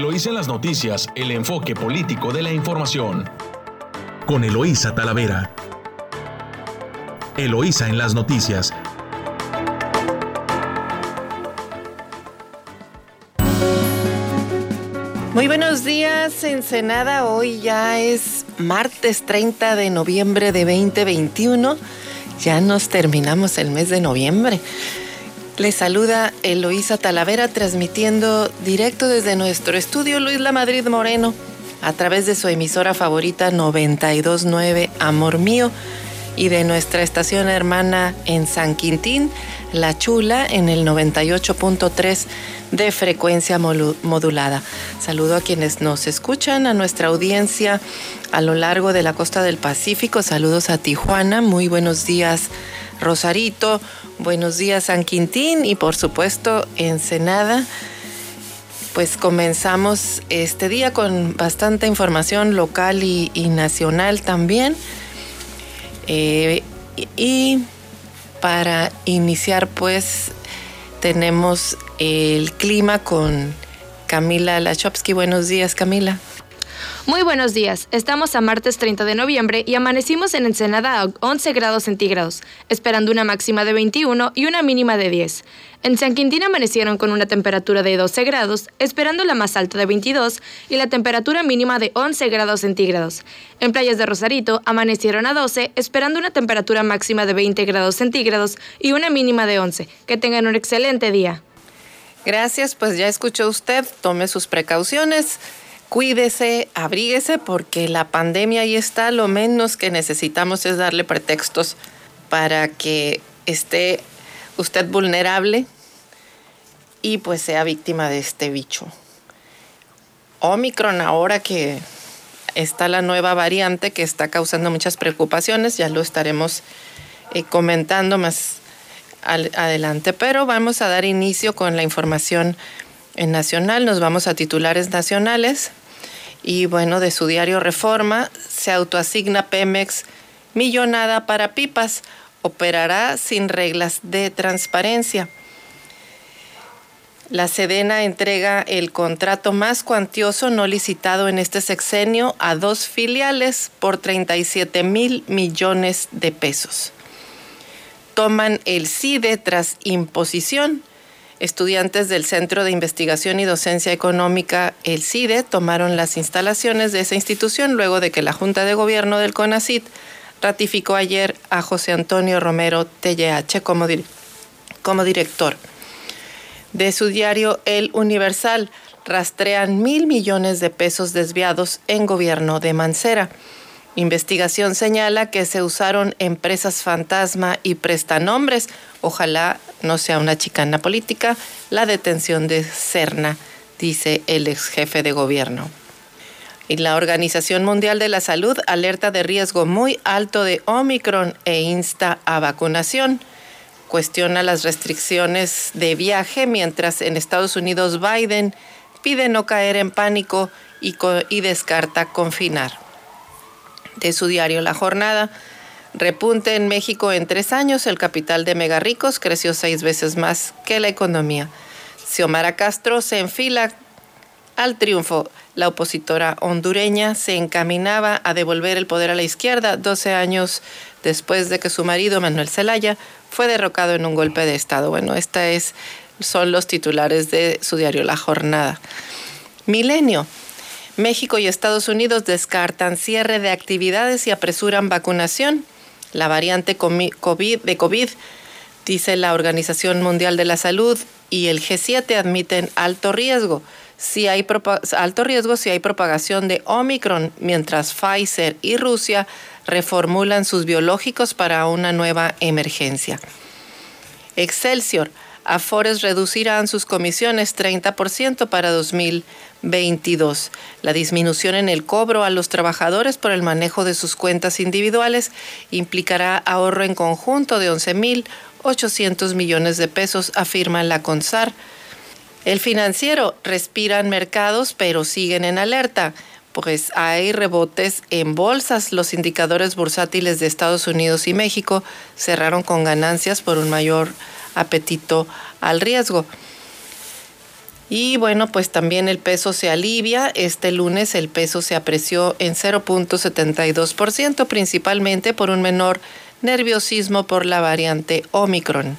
Eloísa en las noticias, el enfoque político de la información. Con Eloísa Talavera. Eloísa en las noticias. Muy buenos días, Ensenada. Hoy ya es martes 30 de noviembre de 2021. Ya nos terminamos el mes de noviembre. Les saluda Eloísa Talavera transmitiendo directo desde nuestro estudio Luis La Madrid Moreno a través de su emisora favorita 929 Amor Mío y de nuestra estación hermana en San Quintín, La Chula, en el 98.3 de frecuencia modulada. Saludo a quienes nos escuchan, a nuestra audiencia a lo largo de la costa del Pacífico. Saludos a Tijuana. Muy buenos días, Rosarito. Buenos días, San Quintín. Y por supuesto, Ensenada. Pues comenzamos este día con bastante información local y, nacional también. Eh, y para iniciar, pues tenemos el clima con Camila Lachowski. Buenos días, Camila. Muy buenos días. Estamos a martes 30 de noviembre y amanecimos en Ensenada a 11 grados centígrados, esperando una máxima de 21 y una mínima de 10. En San Quintín amanecieron con una temperatura de 12 grados, esperando la más alta de 22 y la temperatura mínima de 11 grados centígrados. En playas de Rosarito amanecieron a 12, esperando una temperatura máxima de 20 grados centígrados y una mínima de 11. Que tengan un excelente día. Gracias, pues ya escuchó usted, tome sus precauciones cuídese, abríguese, porque la pandemia ahí está. Lo menos que necesitamos es darle pretextos para que esté usted vulnerable y pues sea víctima de este bicho. Omicron ahora que está la nueva variante que está causando muchas preocupaciones, ya lo estaremos eh, comentando más adelante, pero vamos a dar inicio con la información nacional, nos vamos a titulares nacionales. Y bueno, de su diario Reforma se autoasigna Pemex millonada para pipas, operará sin reglas de transparencia. La Sedena entrega el contrato más cuantioso no licitado en este sexenio a dos filiales por 37 mil millones de pesos. Toman el CIDE tras imposición Estudiantes del Centro de Investigación y Docencia Económica, el CIDE, tomaron las instalaciones de esa institución luego de que la Junta de Gobierno del CONACIT ratificó ayer a José Antonio Romero TLH como, como director. De su diario El Universal, rastrean mil millones de pesos desviados en gobierno de Mancera. Investigación señala que se usaron empresas fantasma y prestanombres. Ojalá no sea una chicana política la detención de Cerna, dice el ex jefe de gobierno. Y la Organización Mundial de la Salud alerta de riesgo muy alto de Omicron e insta a vacunación. Cuestiona las restricciones de viaje mientras en Estados Unidos Biden pide no caer en pánico y, y descarta confinar de su diario La Jornada. Repunte en México en tres años, el capital de megarricos creció seis veces más que la economía. Xiomara Castro se enfila al triunfo. La opositora hondureña se encaminaba a devolver el poder a la izquierda 12 años después de que su marido, Manuel Zelaya, fue derrocado en un golpe de Estado. Bueno, esta es, son los titulares de su diario La Jornada. Milenio. México y Estados Unidos descartan cierre de actividades y apresuran vacunación. La variante COVID, de COVID, dice la Organización Mundial de la Salud y el G7 admiten alto riesgo. Si hay alto riesgo si hay propagación de Omicron, mientras Pfizer y Rusia reformulan sus biológicos para una nueva emergencia. Excelsior. Afores reducirán sus comisiones 30% para 2022. La disminución en el cobro a los trabajadores por el manejo de sus cuentas individuales implicará ahorro en conjunto de 11.800 millones de pesos, afirma la CONSAR. El financiero respiran mercados, pero siguen en alerta pues hay rebotes en bolsas. Los indicadores bursátiles de Estados Unidos y México cerraron con ganancias por un mayor apetito al riesgo. Y bueno, pues también el peso se alivia. Este lunes el peso se apreció en 0.72%, principalmente por un menor nerviosismo por la variante Omicron.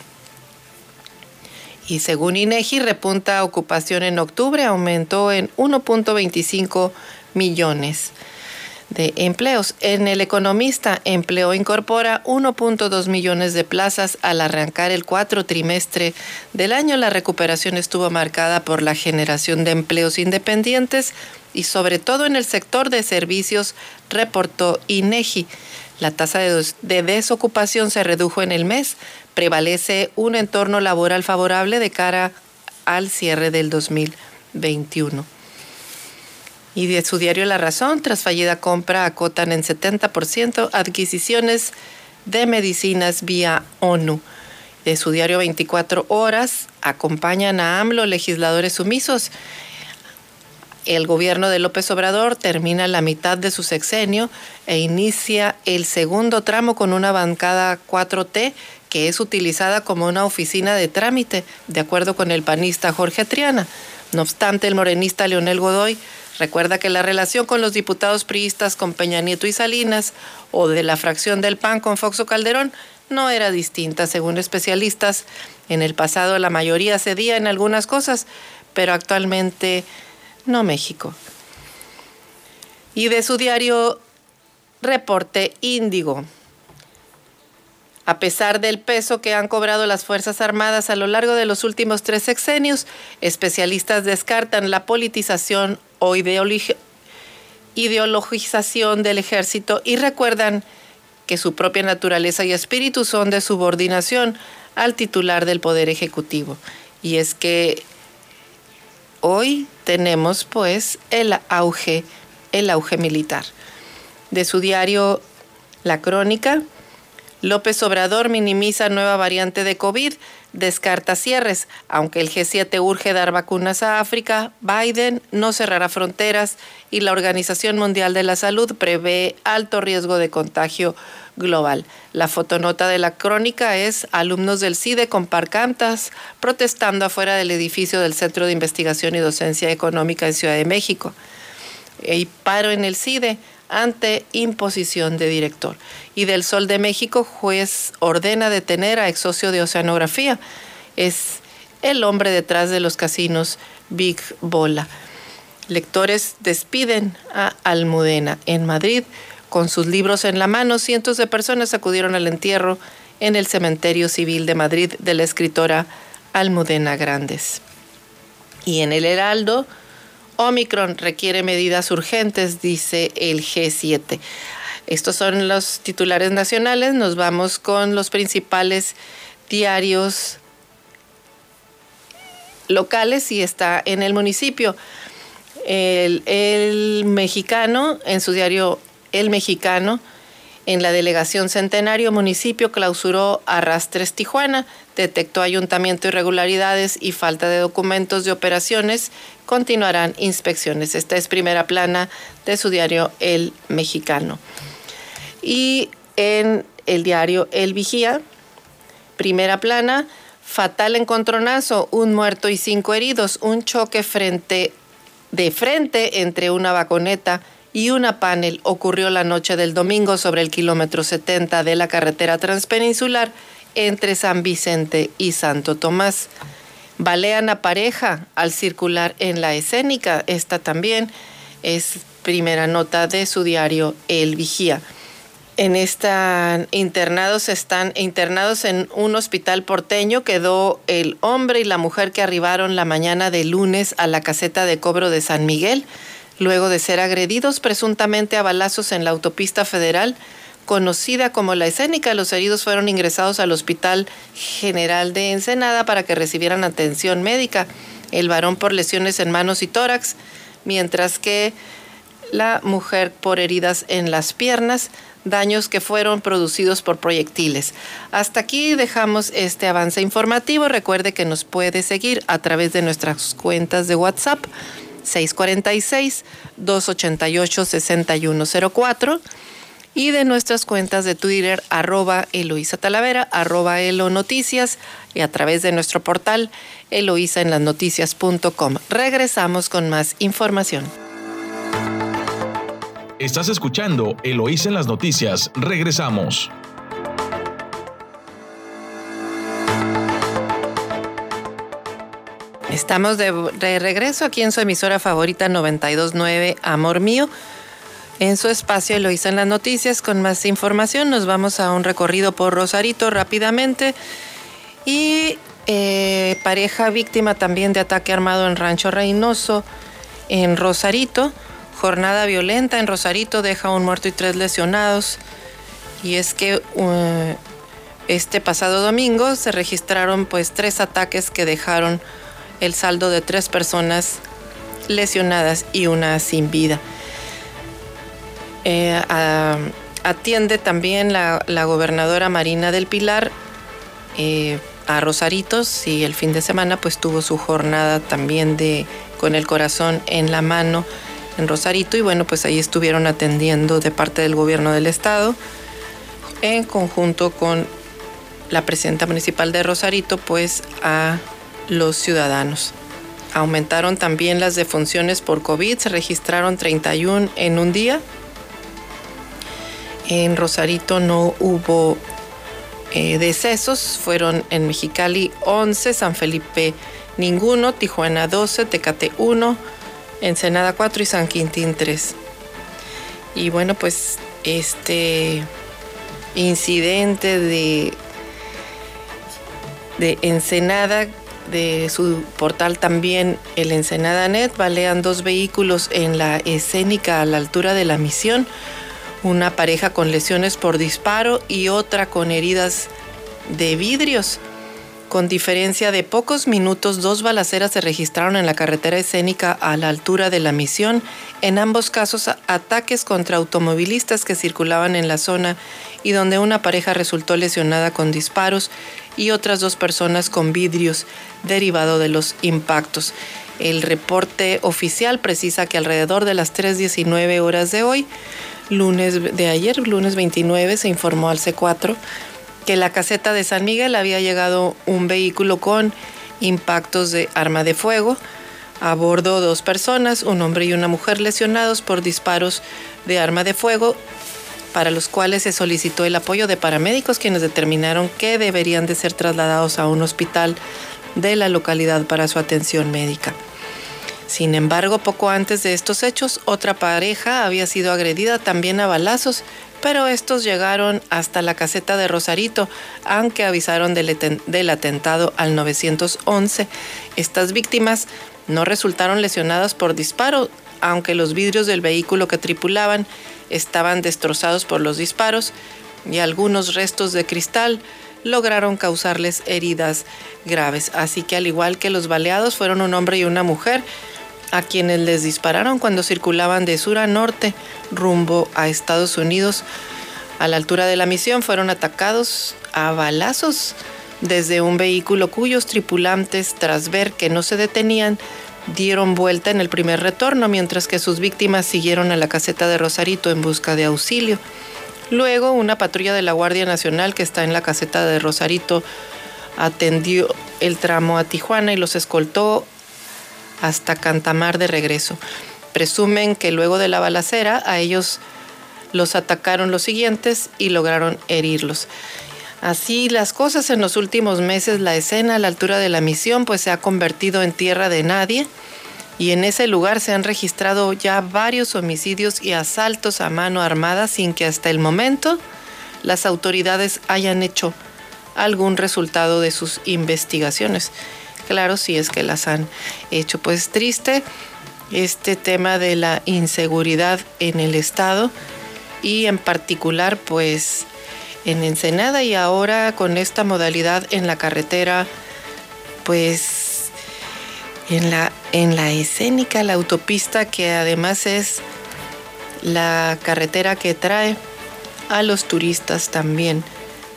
Y según INEGI, repunta ocupación en octubre, aumentó en 1.25 millones de empleos. En El Economista, empleo incorpora 1.2 millones de plazas al arrancar el cuatro trimestre del año. La recuperación estuvo marcada por la generación de empleos independientes y sobre todo en el sector de servicios, reportó INEGI. La tasa de desocupación se redujo en el mes. Prevalece un entorno laboral favorable de cara al cierre del 2021. Y de su diario La Razón, tras fallida compra, acotan en 70% adquisiciones de medicinas vía ONU. De su diario 24 Horas, acompañan a AMLO legisladores sumisos. El gobierno de López Obrador termina la mitad de su sexenio e inicia el segundo tramo con una bancada 4T que es utilizada como una oficina de trámite, de acuerdo con el panista Jorge Triana. No obstante, el morenista Leonel Godoy Recuerda que la relación con los diputados priistas con Peña Nieto y Salinas o de la fracción del PAN con Foxo Calderón no era distinta, según especialistas. En el pasado la mayoría cedía en algunas cosas, pero actualmente no México. Y de su diario Reporte Índigo. A pesar del peso que han cobrado las Fuerzas Armadas a lo largo de los últimos tres sexenios, especialistas descartan la politización o ideologización del ejército y recuerdan que su propia naturaleza y espíritu son de subordinación al titular del Poder Ejecutivo. Y es que hoy tenemos pues el auge, el auge militar. De su diario La Crónica, López Obrador minimiza nueva variante de COVID, descarta cierres. Aunque el G7 urge dar vacunas a África, Biden no cerrará fronteras y la Organización Mundial de la Salud prevé alto riesgo de contagio global. La fotonota de la crónica es alumnos del CIDE con parcantas protestando afuera del edificio del Centro de Investigación y Docencia Económica en Ciudad de México. Y paro en el CIDE ante imposición de director. Y del Sol de México, juez ordena detener a ex socio de Oceanografía. Es el hombre detrás de los casinos Big Bola. Lectores despiden a Almudena en Madrid. Con sus libros en la mano, cientos de personas acudieron al entierro en el cementerio civil de Madrid de la escritora Almudena Grandes. Y en el Heraldo, Omicron requiere medidas urgentes, dice el G7. Estos son los titulares nacionales. Nos vamos con los principales diarios locales y está en el municipio. El, el, mexicano, en su diario El Mexicano, en la delegación Centenario, municipio clausuró Arrastres Tijuana, detectó ayuntamiento irregularidades y falta de documentos de operaciones, continuarán inspecciones. Esta es primera plana de su diario El Mexicano. Y en el diario El Vigía, primera plana, fatal encontronazo, un muerto y cinco heridos, un choque frente de frente entre una vaconeta y una panel ocurrió la noche del domingo sobre el kilómetro 70 de la carretera transpeninsular entre San Vicente y Santo Tomás. Balean a pareja al circular en la escénica. Esta también es primera nota de su diario El Vigía. En esta internados están internados en un hospital porteño. Quedó el hombre y la mujer que arribaron la mañana de lunes a la caseta de cobro de San Miguel luego de ser agredidos presuntamente a balazos en la autopista federal conocida como la escénica. Los heridos fueron ingresados al Hospital General de Ensenada para que recibieran atención médica. El varón por lesiones en manos y tórax, mientras que la mujer por heridas en las piernas, daños que fueron producidos por proyectiles. Hasta aquí dejamos este avance informativo. Recuerde que nos puede seguir a través de nuestras cuentas de WhatsApp 646-288-6104 y de nuestras cuentas de Twitter arroba Eloisa Talavera, arroba Elo Noticias y a través de nuestro portal eloisaenlasnoticias.com. Regresamos con más información. Estás escuchando Eloísa en las noticias. Regresamos. Estamos de, regreso aquí en su emisora favorita 929 Amor Mío. En su espacio lo hizo en las noticias con más información. Nos vamos a un recorrido por Rosarito rápidamente. Y eh, pareja víctima también de ataque armado en Rancho Reynoso, en Rosarito. Jornada violenta en Rosarito deja un muerto y tres lesionados. Y es que este pasado domingo se registraron pues tres ataques que dejaron el saldo de tres personas lesionadas y una sin vida. Eh, atiende también la, gobernadora Marina del Pilar eh, a Rosaritos y el fin de semana pues tuvo su jornada también de con el corazón en la mano en Rosarito y bueno pues ahí estuvieron atendiendo de parte del gobierno del estado en conjunto con la presidenta municipal de Rosarito pues a los ciudadanos. Aumentaron también las defunciones por COVID, se registraron 31 en un día. En Rosarito no hubo eh, decesos, fueron en Mexicali 11, San Felipe ninguno, Tijuana 12, Tecate 1, Ensenada 4 y San Quintín 3. Y bueno, pues este incidente de, de Ensenada de su portal también el Ensenada Net balean dos vehículos en la escénica a la altura de la misión, una pareja con lesiones por disparo y otra con heridas de vidrios. Con diferencia de pocos minutos, dos balaceras se registraron en la carretera escénica a la altura de la misión. En ambos casos, ataques contra automovilistas que circulaban en la zona y donde una pareja resultó lesionada con disparos y otras dos personas con vidrios derivado de los impactos. El reporte oficial precisa que alrededor de las 3.19 horas de hoy, lunes de ayer, lunes 29, se informó al C4 que la caseta de San Miguel había llegado un vehículo con impactos de arma de fuego. A bordo dos personas, un hombre y una mujer lesionados por disparos de arma de fuego, para los cuales se solicitó el apoyo de paramédicos quienes determinaron que deberían de ser trasladados a un hospital de la localidad para su atención médica. Sin embargo, poco antes de estos hechos, otra pareja había sido agredida también a balazos pero estos llegaron hasta la caseta de Rosarito, aunque avisaron del, atentado al 911. Estas víctimas no resultaron lesionadas por disparo, aunque los vidrios del vehículo que tripulaban estaban destrozados por los disparos y algunos restos de cristal lograron causarles heridas graves. Así que al igual que los baleados fueron un hombre y una mujer, a quienes les dispararon cuando circulaban de sur a norte rumbo a Estados Unidos. A la altura de la misión fueron atacados a balazos desde un vehículo cuyos tripulantes, tras ver que no se detenían, dieron vuelta en el primer retorno, mientras que sus víctimas siguieron a la caseta de Rosarito en busca de auxilio. Luego, una patrulla de la Guardia Nacional que está en la caseta de Rosarito atendió el tramo a Tijuana y los escoltó hasta Cantamar de regreso. Presumen que luego de la balacera a ellos los atacaron los siguientes y lograron herirlos. Así las cosas en los últimos meses, la escena a la altura de la misión pues se ha convertido en tierra de nadie y en ese lugar se han registrado ya varios homicidios y asaltos a mano armada sin que hasta el momento las autoridades hayan hecho algún resultado de sus investigaciones claro si es que las han hecho. Pues triste este tema de la inseguridad en el estado y en particular pues en Ensenada y ahora con esta modalidad en la carretera pues en la en la escénica la autopista que además es la carretera que trae a los turistas también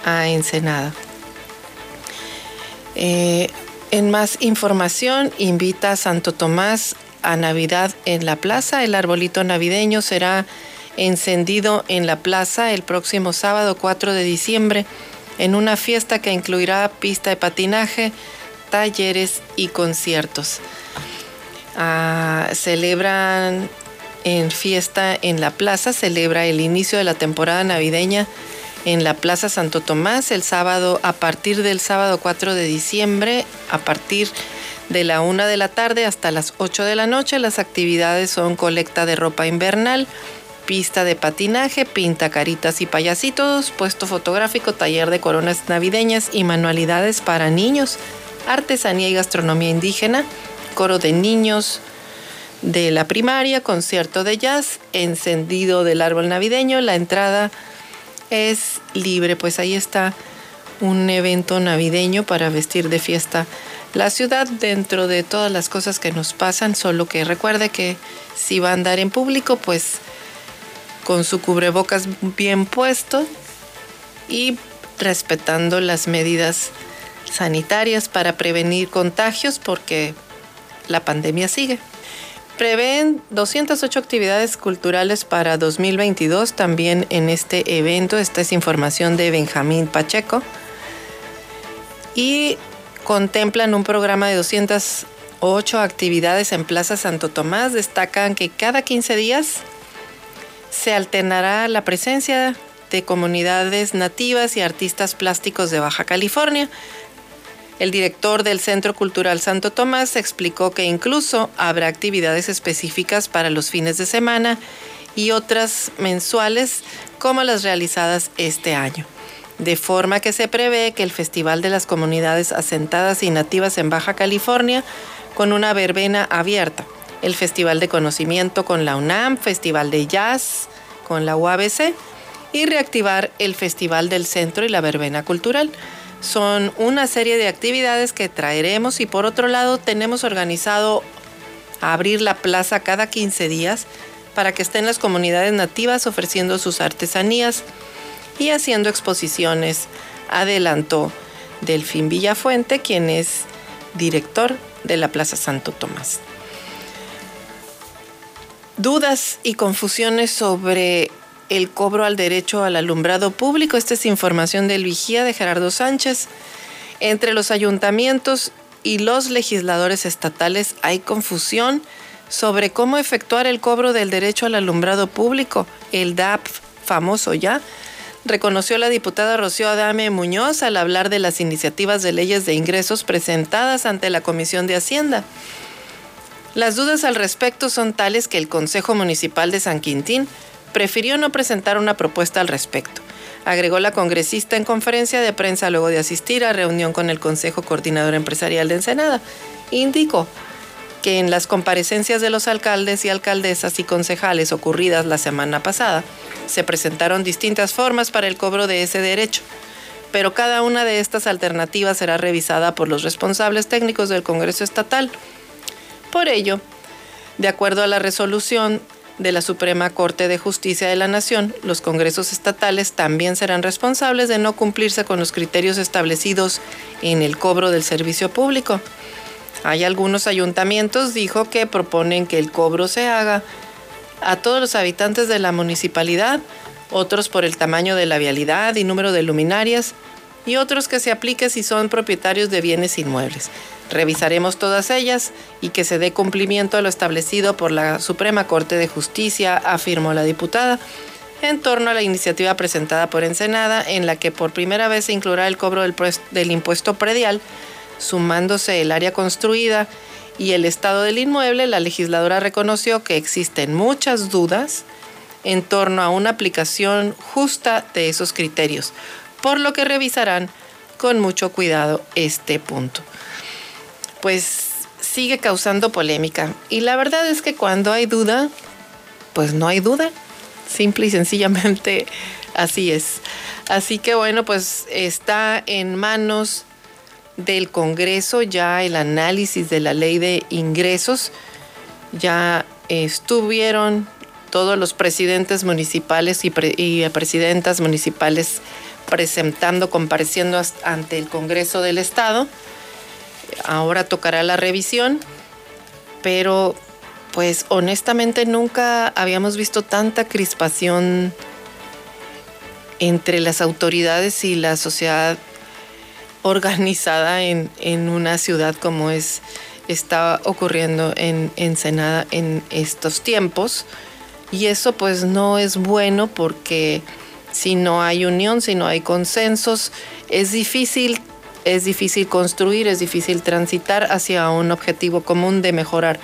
a Ensenada. Eh, en más información, invita a Santo Tomás a Navidad en la plaza. El arbolito navideño será encendido en la plaza el próximo sábado 4 de diciembre en una fiesta que incluirá pista de patinaje, talleres y conciertos. Ah, celebran en fiesta en la plaza, celebra el inicio de la temporada navideña en la Plaza Santo Tomás el sábado, a partir del sábado 4 de diciembre, a partir de la 1 de la tarde hasta las 8 de la noche. Las actividades son colecta de ropa invernal, pista de patinaje, pinta caritas y payasitos, puesto fotográfico, taller de coronas navideñas y manualidades para niños, artesanía y gastronomía indígena, coro de niños de la primaria, concierto de jazz, encendido del árbol navideño, la entrada es libre, pues ahí está un evento navideño para vestir de fiesta la ciudad dentro de todas las cosas que nos pasan, solo que recuerde que si va a andar en público, pues con su cubrebocas bien puesto y respetando las medidas sanitarias para prevenir contagios porque la pandemia sigue. Prevén 208 actividades culturales para 2022 también en este evento. Esta es información de Benjamín Pacheco. Y contemplan un programa de 208 actividades en Plaza Santo Tomás. Destacan que cada 15 días se alternará la presencia de comunidades nativas y artistas plásticos de Baja California el director del Centro Cultural Santo Tomás explicó que incluso habrá actividades específicas para los fines de semana y otras mensuales como las realizadas este año. De forma que se prevé que el Festival de las Comunidades Asentadas y Nativas en Baja California, con una verbena abierta, el Festival de Conocimiento con la UNAM, Festival de Jazz con la UABC y reactivar el Festival del Centro y la Verbena Cultural son una serie de actividades que traeremos y por otro lado tenemos organizado abrir la plaza cada 15 días para que estén las comunidades nativas ofreciendo sus artesanías y haciendo exposiciones. Adelantó Delfín Villafuente, quien es director de la Plaza Santo Tomás. Dudas y confusiones sobre el cobro al derecho al alumbrado público. Esta es información del vigía de Gerardo Sánchez. Entre los ayuntamientos y los legisladores estatales hay confusión sobre cómo efectuar el cobro del derecho al alumbrado público, el DAP famoso ya, reconoció la diputada Rocío Adame Muñoz al hablar de las iniciativas de leyes de ingresos presentadas ante la Comisión de Hacienda. Las dudas al respecto son tales que el Consejo Municipal de San Quintín prefirió no presentar una propuesta al respecto. Agregó la congresista en conferencia de prensa luego de asistir a reunión con el Consejo Coordinador Empresarial de Ensenada. Indicó que en las comparecencias de los alcaldes y alcaldesas y concejales ocurridas la semana pasada, se presentaron distintas formas para el cobro de ese derecho, pero cada una de estas alternativas será revisada por los responsables técnicos del Congreso Estatal. Por ello, de acuerdo a la resolución de la Suprema Corte de Justicia de la Nación, los congresos estatales también serán responsables de no cumplirse con los criterios establecidos en el cobro del servicio público. Hay algunos ayuntamientos, dijo, que proponen que el cobro se haga a todos los habitantes de la municipalidad, otros por el tamaño de la vialidad y número de luminarias, y otros que se aplique si son propietarios de bienes inmuebles. Revisaremos todas ellas y que se dé cumplimiento a lo establecido por la Suprema Corte de Justicia, afirmó la diputada, en torno a la iniciativa presentada por Ensenada, en la que por primera vez se incluirá el cobro del, del impuesto predial, sumándose el área construida y el estado del inmueble, la legisladora reconoció que existen muchas dudas en torno a una aplicación justa de esos criterios, por lo que revisarán con mucho cuidado este punto pues sigue causando polémica. Y la verdad es que cuando hay duda, pues no hay duda. Simple y sencillamente así es. Así que bueno, pues está en manos del Congreso ya el análisis de la ley de ingresos. Ya estuvieron todos los presidentes municipales y, presidentas municipales presentando, compareciendo ante el Congreso del Estado Ahora tocará la revisión, pero pues honestamente nunca habíamos visto tanta crispación entre las autoridades y la sociedad organizada en, una ciudad como es está ocurriendo en Ensenada en estos tiempos. Y eso pues no es bueno porque si no hay unión, si no hay consensos, es difícil, es difícil construir, es difícil transitar hacia un objetivo común de mejorar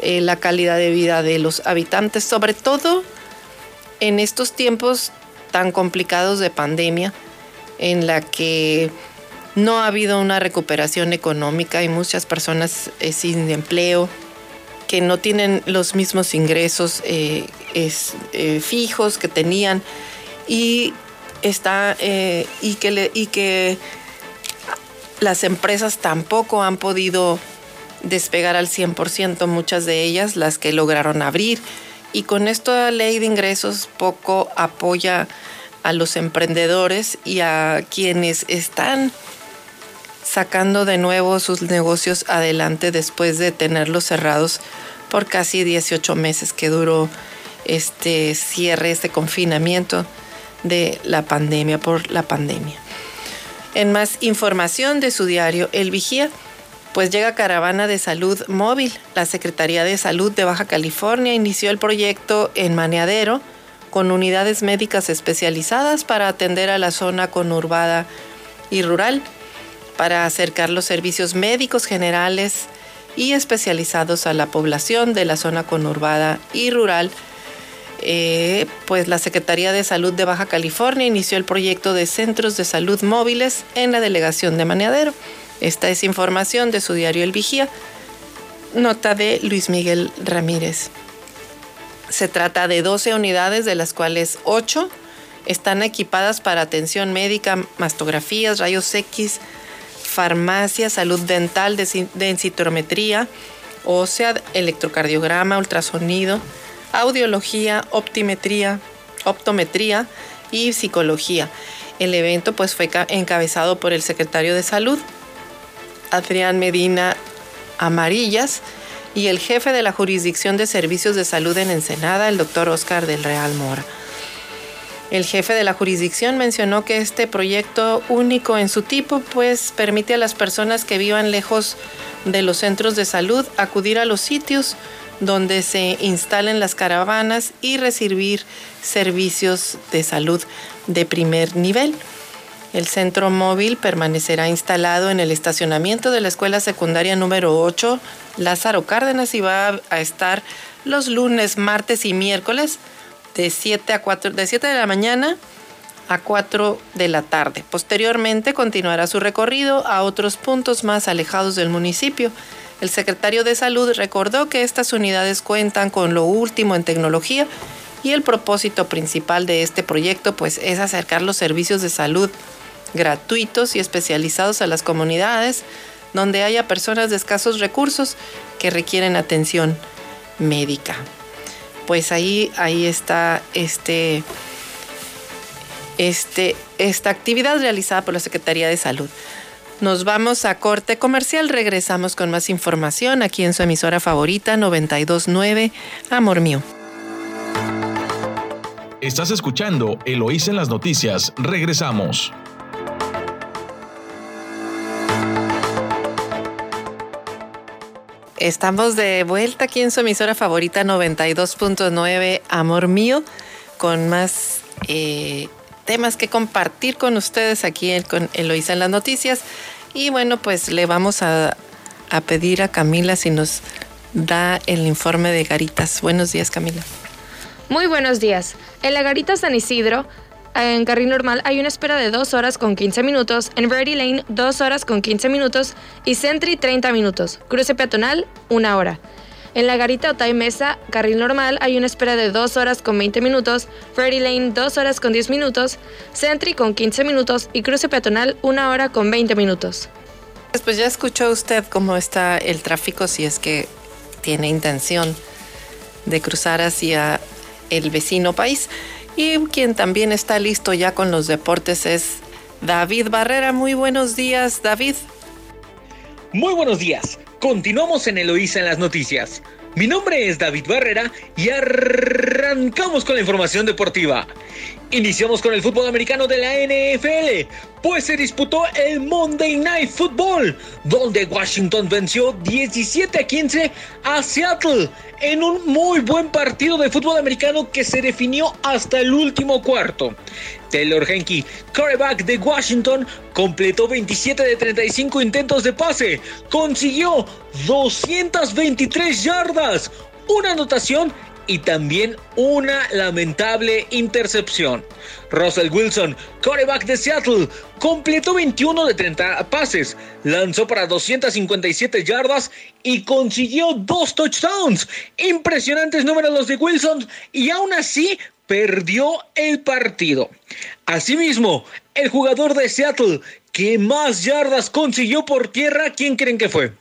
eh, la calidad de vida de los habitantes, sobre todo en estos tiempos tan complicados de pandemia, en la que no ha habido una recuperación económica, hay muchas personas eh, sin empleo, que no tienen los mismos ingresos eh, fijos que tenían y está y que y que las empresas tampoco han podido despegar al 100%, muchas de ellas las que lograron abrir. Y con esta ley de ingresos poco apoya a los emprendedores y a quienes están sacando de nuevo sus negocios adelante después de tenerlos cerrados por casi 18 meses que duró este cierre, este confinamiento de la pandemia por la pandemia. En más información de su diario El Vigía, pues llega caravana de salud móvil. La Secretaría de Salud de Baja California inició el proyecto en Maneadero con unidades médicas especializadas para atender a la zona conurbada y rural, para acercar los servicios médicos generales y especializados a la población de la zona conurbada y rural. Eh, pues la Secretaría de Salud de Baja California inició el proyecto de centros de salud móviles en la delegación de Maneadero. Esta es información de su diario El Vigía, nota de Luis Miguel Ramírez. Se trata de 12 unidades, de las cuales 8 están equipadas para atención médica, mastografías, rayos X, farmacia, salud dental, densitometría, ósea, electrocardiograma, ultrasonido, audiología, optimetría, optometría y psicología. El evento pues fue encabezado por el secretario de Salud, Adrián Medina Amarillas, y el jefe de la Jurisdicción de Servicios de Salud en Ensenada, el doctor Oscar del Real Mora. El jefe de la jurisdicción mencionó que este proyecto único en su tipo pues permite a las personas que vivan lejos de los centros de salud acudir a los sitios donde se instalen las caravanas y recibir servicios de salud de primer nivel. El centro móvil permanecerá instalado en el estacionamiento de la escuela secundaria número 8 Lázaro Cárdenas y va a estar los lunes, martes y miércoles de 7 a 4 de 7 de la mañana a 4 de la tarde. Posteriormente continuará su recorrido a otros puntos más alejados del municipio. El secretario de Salud recordó que estas unidades cuentan con lo último en tecnología y el propósito principal de este proyecto pues es acercar los servicios de salud gratuitos y especializados a las comunidades donde haya personas de escasos recursos que requieren atención médica. Pues ahí, ahí está este, este, esta actividad realizada por la Secretaría de Salud. Nos vamos a corte comercial, regresamos con más información aquí en su emisora favorita 929 Amor Mío. Estás escuchando Eloís en las noticias, regresamos. Estamos de vuelta aquí en su emisora favorita 92.9 Amor Mío. Con más eh, temas que compartir con ustedes aquí en, con Eloisa en las noticias. Y bueno, pues le vamos a, a pedir a Camila si nos da el informe de Garitas. Buenos días, Camila. Muy buenos días. En la Garita San Isidro en carril normal hay una espera de 2 horas con 15 minutos, en Verdi Lane 2 horas con 15 minutos y Sentry 30 minutos, cruce peatonal 1 hora. En la garita Otay Mesa, carril normal, hay una espera de 2 horas con 20 minutos, Verdi Lane 2 horas con 10 minutos, Sentry con 15 minutos y cruce peatonal 1 hora con 20 minutos. Pues ya escuchó usted cómo está el tráfico si es que tiene intención de cruzar hacia el vecino país. Y quien también está listo ya con los deportes es David Barrera. Muy buenos días, David. Muy buenos días. Continuamos en Eloísa en las noticias. Mi nombre es David Barrera y arrancamos con la información deportiva. Iniciamos con el fútbol americano de la NFL, pues se disputó el Monday Night Football, donde Washington venció 17 a 15 a Seattle en un muy buen partido de fútbol americano que se definió hasta el último cuarto. Taylor Henke, quarterback de Washington, completó 27 de 35 intentos de pase, consiguió 223 yardas, una anotación y también una lamentable intercepción. Russell Wilson, quarterback de Seattle, completó 21 de 30 pases, lanzó para 257 yardas y consiguió dos touchdowns. Impresionantes números los de Wilson y aún así perdió el partido. Asimismo, el jugador de Seattle que más yardas consiguió por tierra, ¿quién creen que fue?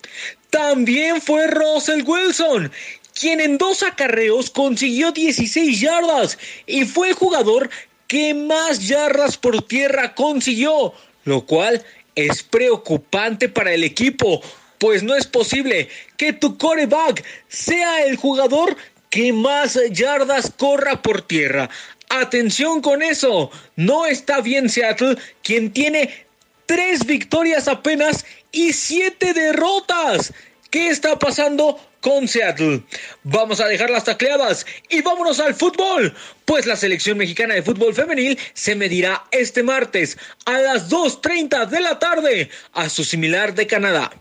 También fue Russell Wilson, quien en dos acarreos consiguió 16 yardas y fue el jugador que más yardas por tierra consiguió, lo cual es preocupante para el equipo, pues no es posible que tu coreback sea el jugador que más yardas corra por tierra. Atención con eso, no está bien Seattle, quien tiene tres victorias apenas y siete derrotas. ¿Qué está pasando con Seattle. Vamos a dejar las tacleadas y vámonos al fútbol, pues la selección mexicana de fútbol femenil se medirá este martes a las 2.30 de la tarde a su similar de Canadá.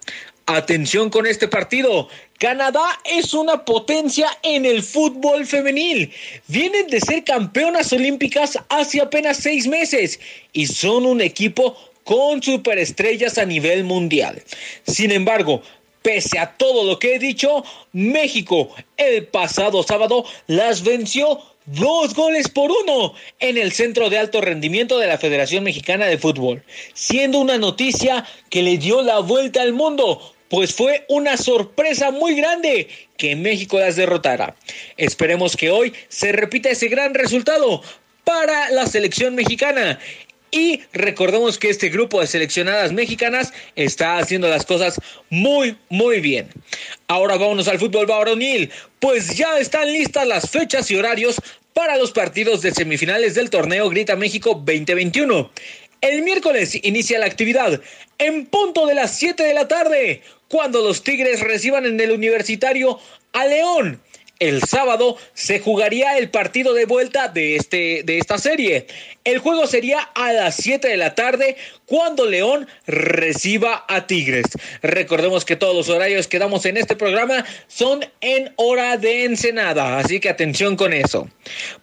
Atención con este partido. Canadá es una potencia en el fútbol femenil. Vienen de ser campeonas olímpicas hace apenas seis meses y son un equipo con superestrellas a nivel mundial. Sin embargo, Pese a todo lo que he dicho, México el pasado sábado las venció dos goles por uno en el centro de alto rendimiento de la Federación Mexicana de Fútbol, siendo una noticia que le dio la vuelta al mundo, pues fue una sorpresa muy grande que México las derrotara. Esperemos que hoy se repita ese gran resultado para la selección mexicana y recordemos que este grupo de seleccionadas mexicanas está haciendo las cosas muy, muy bien. Ahora vámonos al fútbol varonil, pues ya están listas las fechas y horarios para los partidos de semifinales del torneo Grita México 2021. El miércoles inicia la actividad en punto de las 7 de la tarde, cuando los Tigres reciban en el universitario a León el sábado se jugaría el partido de vuelta de, este, de esta serie. El juego sería a las 7 de la tarde cuando León reciba a Tigres. Recordemos que todos los horarios que damos en este programa son en hora de Ensenada, así que atención con eso.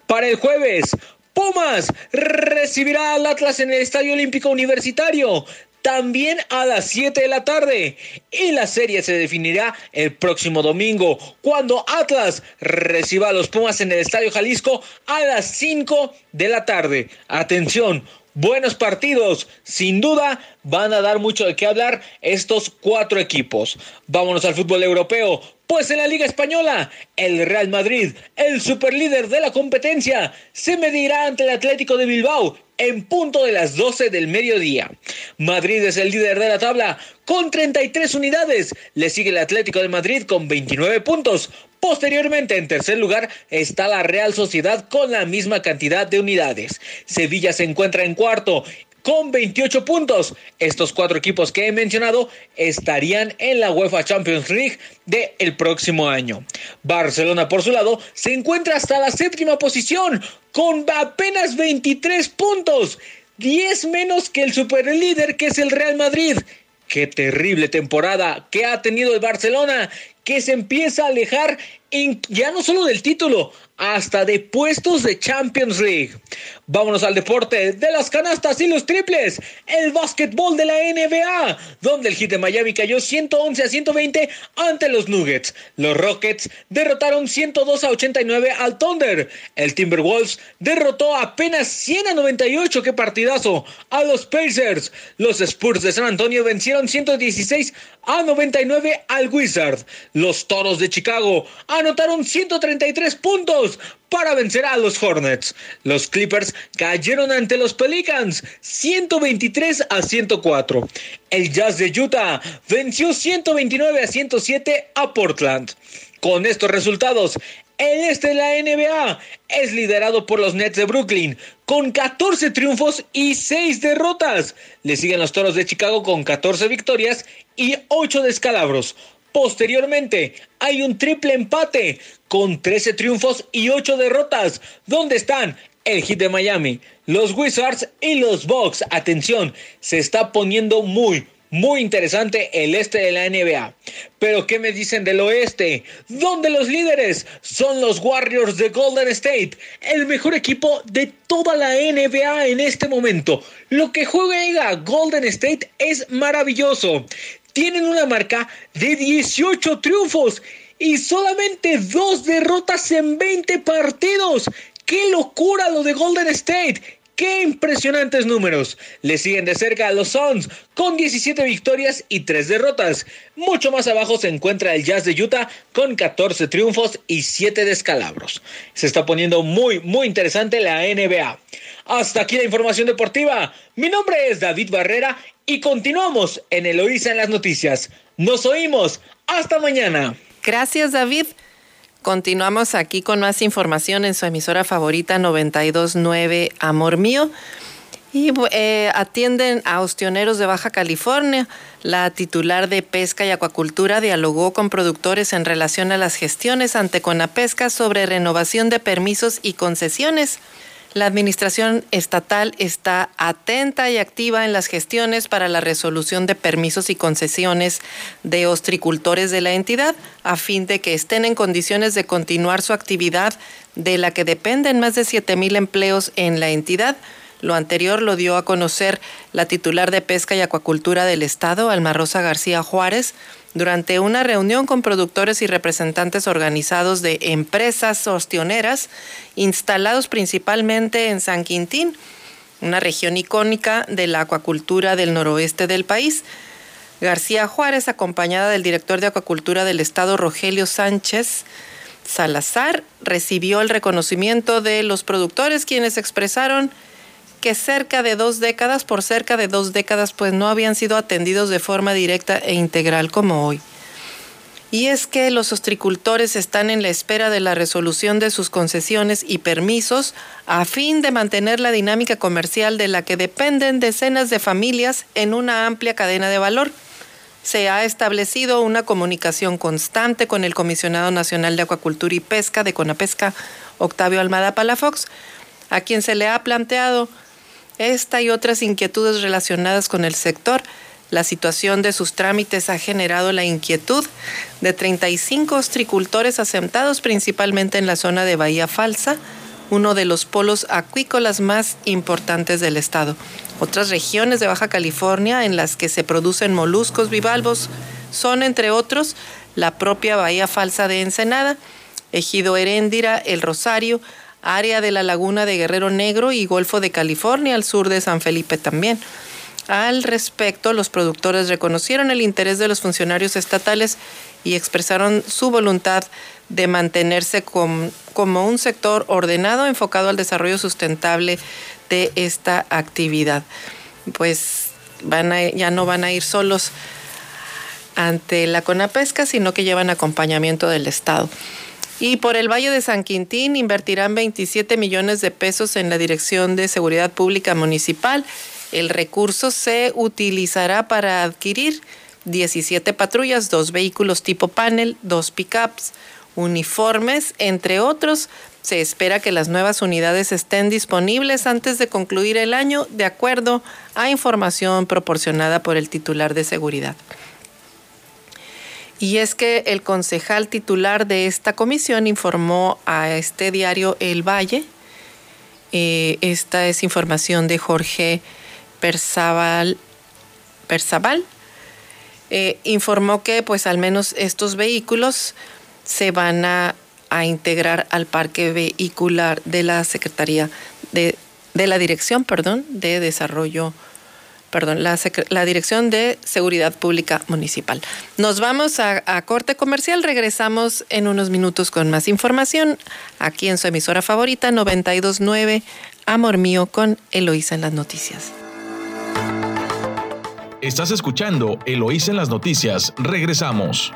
Para el jueves, Pumas recibirá al Atlas en el Estadio Olímpico Universitario también a las 7 de la tarde. Y la serie se definirá el próximo domingo, cuando Atlas reciba a los Pumas en el Estadio Jalisco a las 5 de la tarde. Atención, buenos partidos. Sin duda van a dar mucho de qué hablar estos cuatro equipos. Vámonos al fútbol europeo. Pues en la Liga Española, el Real Madrid, el superlíder de la competencia, se medirá ante el Atlético de Bilbao en punto de las 12 del mediodía. Madrid es el líder de la tabla con 33 unidades. Le sigue el Atlético de Madrid con 29 puntos. Posteriormente, en tercer lugar, está la Real Sociedad con la misma cantidad de unidades. Sevilla se encuentra en cuarto con 28 puntos. Estos cuatro equipos que he mencionado estarían en la UEFA Champions League del el próximo año. Barcelona, por su lado, se encuentra hasta la séptima posición con apenas 23 puntos. 10 menos que el superlíder que es el Real Madrid. Qué terrible temporada que ha tenido el Barcelona, que se empieza a alejar ya no solo del título, hasta de puestos de Champions League. Vámonos al deporte de las canastas y los triples, el básquetbol de la NBA, donde el hit de Miami cayó 111 a 120 ante los Nuggets. Los Rockets derrotaron 102 a 89 al Thunder. El Timberwolves derrotó apenas 100 a 98, qué partidazo, a los Pacers. Los Spurs de San Antonio vencieron 116 a 99 al Wizard. Los Toros de Chicago anotaron 133 puntos para vencer a los Hornets. Los Clippers cayeron ante los Pelicans 123 a 104. El Jazz de Utah venció 129 a 107 a Portland. Con estos resultados, el este de la NBA es liderado por los Nets de Brooklyn con 14 triunfos y 6 derrotas. Le siguen los Toros de Chicago con 14 victorias y 8 descalabros. Posteriormente, hay un triple empate con 13 triunfos y 8 derrotas. ¿Dónde están? El Heat de Miami, los Wizards y los Bucks. Atención, se está poniendo muy, muy interesante el este de la NBA. Pero ¿qué me dicen del oeste? Donde los líderes son los Warriors de Golden State, el mejor equipo de toda la NBA en este momento. Lo que juega Golden State es maravilloso. Tienen una marca de 18 triunfos y solamente dos derrotas en 20 partidos. ¡Qué locura lo de Golden State! ¡Qué impresionantes números! Le siguen de cerca a los Suns con 17 victorias y 3 derrotas. Mucho más abajo se encuentra el Jazz de Utah con 14 triunfos y 7 descalabros. Se está poniendo muy, muy interesante la NBA. Hasta aquí la información deportiva. Mi nombre es David Barrera y continuamos en Eloísa en las noticias. Nos oímos. Hasta mañana. Gracias, David. Continuamos aquí con más información en su emisora favorita 929 Amor Mío. Y eh, atienden a ostioneros de Baja California. La titular de Pesca y Acuacultura dialogó con productores en relación a las gestiones ante Conapesca sobre renovación de permisos y concesiones. La Administración Estatal está atenta y activa en las gestiones para la resolución de permisos y concesiones de ostricultores de la entidad, a fin de que estén en condiciones de continuar su actividad de la que dependen más de 7 mil empleos en la entidad. Lo anterior lo dio a conocer la titular de Pesca y Acuacultura del Estado, Alma Rosa García Juárez, durante una reunión con productores y representantes organizados de empresas ostioneras instalados principalmente en San Quintín, una región icónica de la acuacultura del noroeste del país. García Juárez, acompañada del director de acuacultura del estado Rogelio Sánchez Salazar, recibió el reconocimiento de los productores quienes expresaron que cerca de dos décadas, por cerca de dos décadas, pues no habían sido atendidos de forma directa e integral como hoy. Y es que los ostricultores están en la espera de la resolución de sus concesiones y permisos a fin de mantener la dinámica comercial de la que dependen decenas de familias en una amplia cadena de valor. Se ha establecido una comunicación constante con el Comisionado Nacional de Acuacultura y Pesca de Conapesca, Octavio Almada Palafox, a quien se le ha planteado esta y otras inquietudes relacionadas con el sector. La situación de sus trámites ha generado la inquietud de 35 ostricultores asentados principalmente en la zona de Bahía Falsa, uno de los polos acuícolas más importantes del estado. Otras regiones de Baja California en las que se producen moluscos bivalvos son, entre otros, la propia Bahía Falsa de Ensenada, Ejido Heréndira, El Rosario, área de la laguna de Guerrero Negro y Golfo de California, al sur de San Felipe también. Al respecto, los productores reconocieron el interés de los funcionarios estatales y expresaron su voluntad de mantenerse como un sector ordenado enfocado al desarrollo sustentable de esta actividad. Pues ya no van a ir solos ante la CONAPESCA, sino que llevan acompañamiento del Estado. Y por el Valle de San Quintín invertirán 27 millones de pesos en la Dirección de Seguridad Pública Municipal. El recurso se utilizará para adquirir 17 patrullas, dos vehículos tipo panel, dos pickups, uniformes, entre otros. Se espera que las nuevas unidades estén disponibles antes de concluir el año, de acuerdo a información proporcionada por el titular de seguridad. Y es que el concejal titular de esta comisión informó a este diario El Valle, eh, esta es información de Jorge Perzaval, eh, informó que pues al menos estos vehículos se van a, integrar al parque vehicular de la Secretaría de, de la Dirección, perdón, de Desarrollo perdón, la, Dirección de Seguridad Pública Municipal. Nos vamos a, a, corte comercial, regresamos en unos minutos con más información aquí en su emisora favorita 929 Amor Mío con Eloísa en las noticias. Estás escuchando Eloísa en las noticias, regresamos.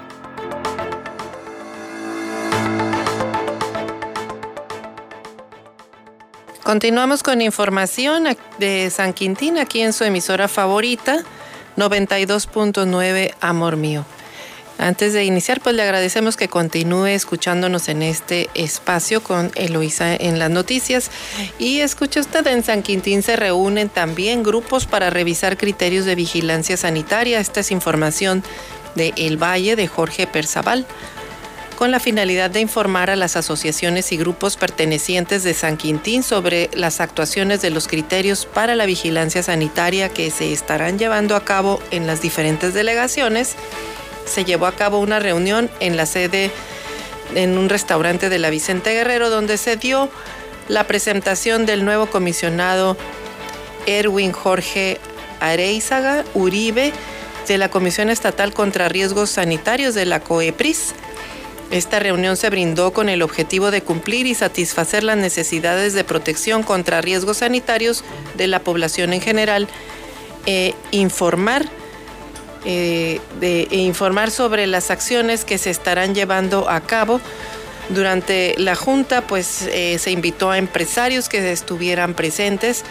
Continuamos con información de San Quintín aquí en su emisora favorita, 92.9 Amor Mío. Antes de iniciar, pues le agradecemos que continúe escuchándonos en este espacio con Eloisa en las noticias. Y escuche usted, en San Quintín se reúnen también grupos para revisar criterios de vigilancia sanitaria. Esta es información de El Valle de Jorge Perzaval con la finalidad de informar a las asociaciones y grupos pertenecientes de San Quintín sobre las actuaciones de los criterios para la vigilancia sanitaria que se estarán llevando a cabo en las diferentes delegaciones. Se llevó a cabo una reunión en la sede en un restaurante de la Vicente Guerrero donde se dio la presentación del nuevo comisionado Erwin Jorge Areizaga Uribe de la Comisión Estatal contra Riesgos Sanitarios de la COEPRIS esta reunión se brindó con el objetivo de cumplir y satisfacer las necesidades de protección contra riesgos sanitarios de la población en general e informar, eh, de, e informar sobre las acciones que se estarán llevando a cabo. Durante la junta, pues eh, se invitó a empresarios que estuvieran presentes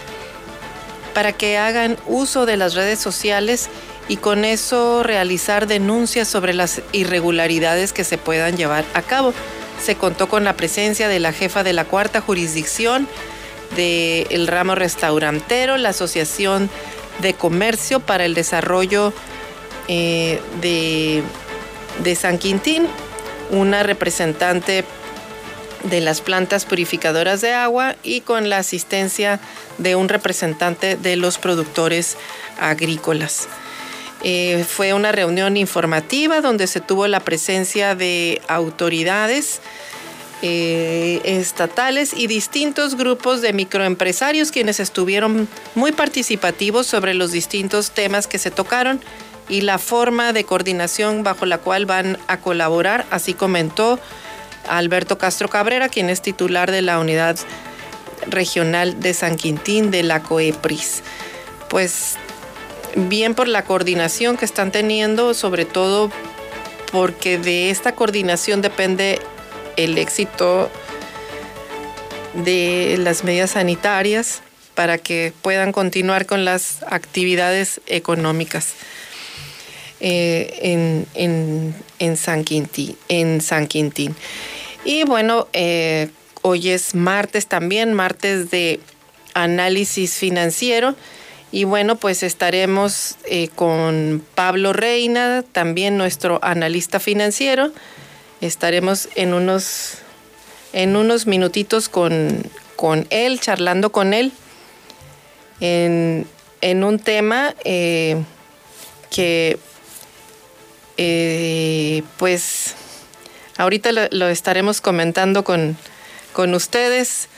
para que hagan uso de las redes sociales y con eso realizar denuncias sobre las irregularidades que se puedan llevar a cabo. Se contó con la presencia de la jefa de la cuarta jurisdicción del ramo restaurantero, la Asociación de Comercio para el Desarrollo eh, de, de San Quintín, una representante de las plantas purificadoras de agua y con la asistencia de un representante de los productores agrícolas. Eh, fue una reunión informativa donde se tuvo la presencia de autoridades eh, estatales y distintos grupos de microempresarios quienes estuvieron muy participativos sobre los distintos temas que se tocaron y la forma de coordinación bajo la cual van a colaborar, así comentó Alberto Castro Cabrera, quien es titular de la unidad regional de San Quintín de la COEPRIS. Pues bien por la coordinación que están teniendo, sobre todo porque de esta coordinación depende el éxito de las medidas sanitarias para que puedan continuar con las actividades económicas eh, en, San Quintín, en San Quintín. Y bueno, eh, hoy es martes también, martes de análisis financiero. Y bueno, pues estaremos eh, con Pablo Reina, también nuestro analista financiero. Estaremos en unos, en unos minutitos con, él, charlando con él, en, un tema eh, que eh, pues ahorita lo, estaremos comentando con, con ustedes.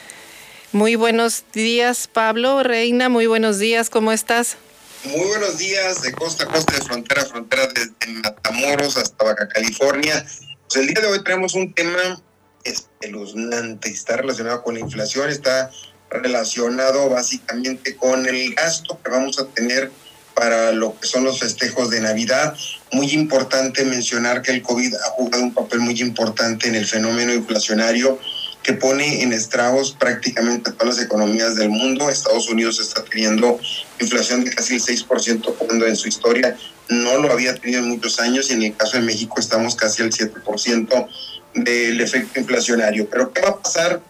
Muy buenos días, Pablo Reina. Muy buenos días, ¿cómo estás? Muy buenos días, de costa a costa, de frontera a frontera, desde Matamoros hasta Baja California. Pues el día de hoy tenemos un tema espeluznante, está relacionado con la inflación, está relacionado básicamente con el gasto que vamos a tener para lo que son los festejos de Navidad. Muy importante mencionar que el COVID ha jugado un papel muy importante en el fenómeno inflacionario que pone en estragos prácticamente todas las economías del mundo. Estados Unidos está teniendo inflación de casi el 6% cuando en su historia no lo había tenido en muchos años y en el caso de México estamos casi al 7% del efecto inflacionario. Pero ¿qué va a pasar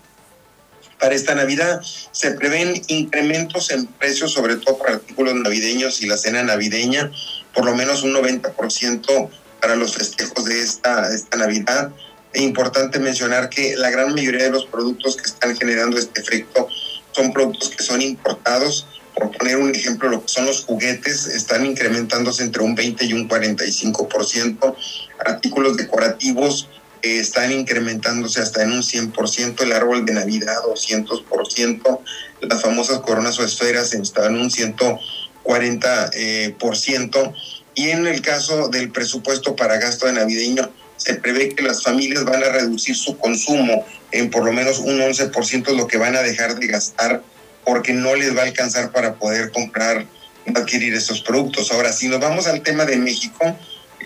para esta Navidad? Se prevén incrementos en precios, sobre todo para artículos navideños y la cena navideña, por lo menos un 90% para los festejos de esta, esta Navidad importante mencionar que la gran mayoría de los productos que están generando este efecto son productos que son importados. Por poner un ejemplo, lo que son los juguetes están incrementándose entre un 20 y un 45%. Artículos decorativos eh, están incrementándose hasta en un 100%. El árbol de Navidad, 200%. Las famosas coronas o esferas están en un 100%. 40%. Eh, por ciento. Y en el caso del presupuesto para gasto de navideño, se prevé que las familias van a reducir su consumo en por lo menos un 11% lo que van a dejar de gastar porque no les va a alcanzar para poder comprar adquirir estos productos. Ahora, si nos vamos al tema de México,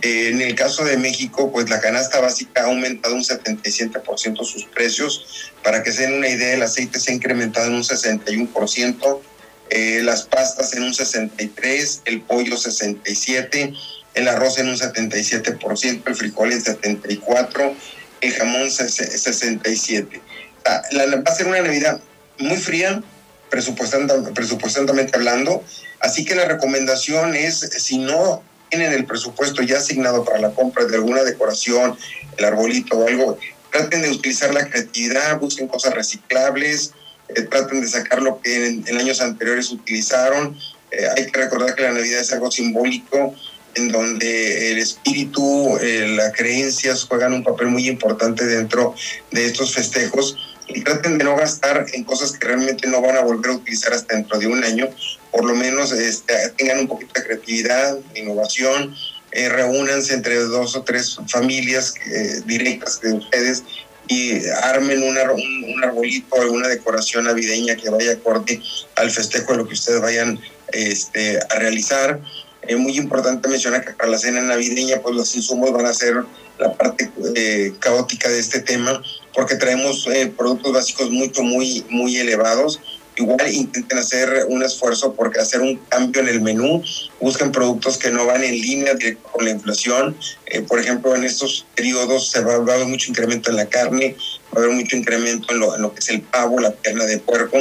eh, en el caso de México, pues la canasta básica ha aumentado un 77% sus precios. Para que se den una idea, el aceite se ha incrementado en un 61%, eh, las pastas en un 63%, el pollo 67%, el arroz en un 77%, el frijol en 74%, el jamón 67%. va a ser una Navidad muy fría, presupuestamente hablando, así que la recomendación es, si no tienen el presupuesto ya asignado para la compra de alguna decoración, el arbolito o algo, traten de utilizar la creatividad, busquen cosas reciclables, eh, traten de sacar lo que en, años anteriores utilizaron. Eh, hay que recordar que la Navidad es algo simbólico en donde el espíritu, eh, las creencias juegan un papel muy importante dentro de estos festejos y traten de no gastar en cosas que realmente no van a volver a utilizar hasta dentro de un año. Por lo menos este, tengan un poquito de creatividad, innovación, eh, reúnanse entre dos o tres familias eh, directas de ustedes y armen un, un, arbolito, alguna decoración navideña que vaya acorde al festejo de lo que ustedes vayan este, a realizar. Es muy importante mencionar que para la cena navideña, pues los insumos van a ser la parte eh, caótica de este tema, porque traemos eh, productos básicos mucho, muy, muy elevados. Igual intenten hacer un esfuerzo porque hacer un cambio en el menú, busquen productos que no van en línea directo con la inflación. Eh, por ejemplo, en estos periodos se va, a haber mucho incremento en la carne, va a haber mucho incremento en lo, en lo que es el pavo, la pierna de puerco.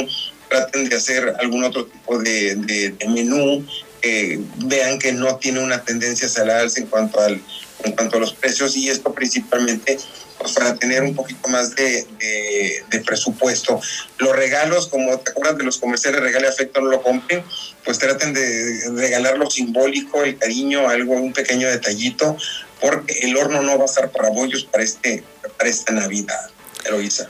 Traten de hacer algún otro tipo de, de, de menú, vean que no tiene una tendencia hacia la alza en cuanto al en cuanto a los precios y esto principalmente pues, para tener un poquito más de, de, presupuesto. Los regalos, como te acuerdas de los comerciales regale afecto, no lo compren, pues traten de regalar lo simbólico, el cariño, algo, un pequeño detallito, porque el horno no va a estar para bollos para, este, para esta Navidad, Eloisa.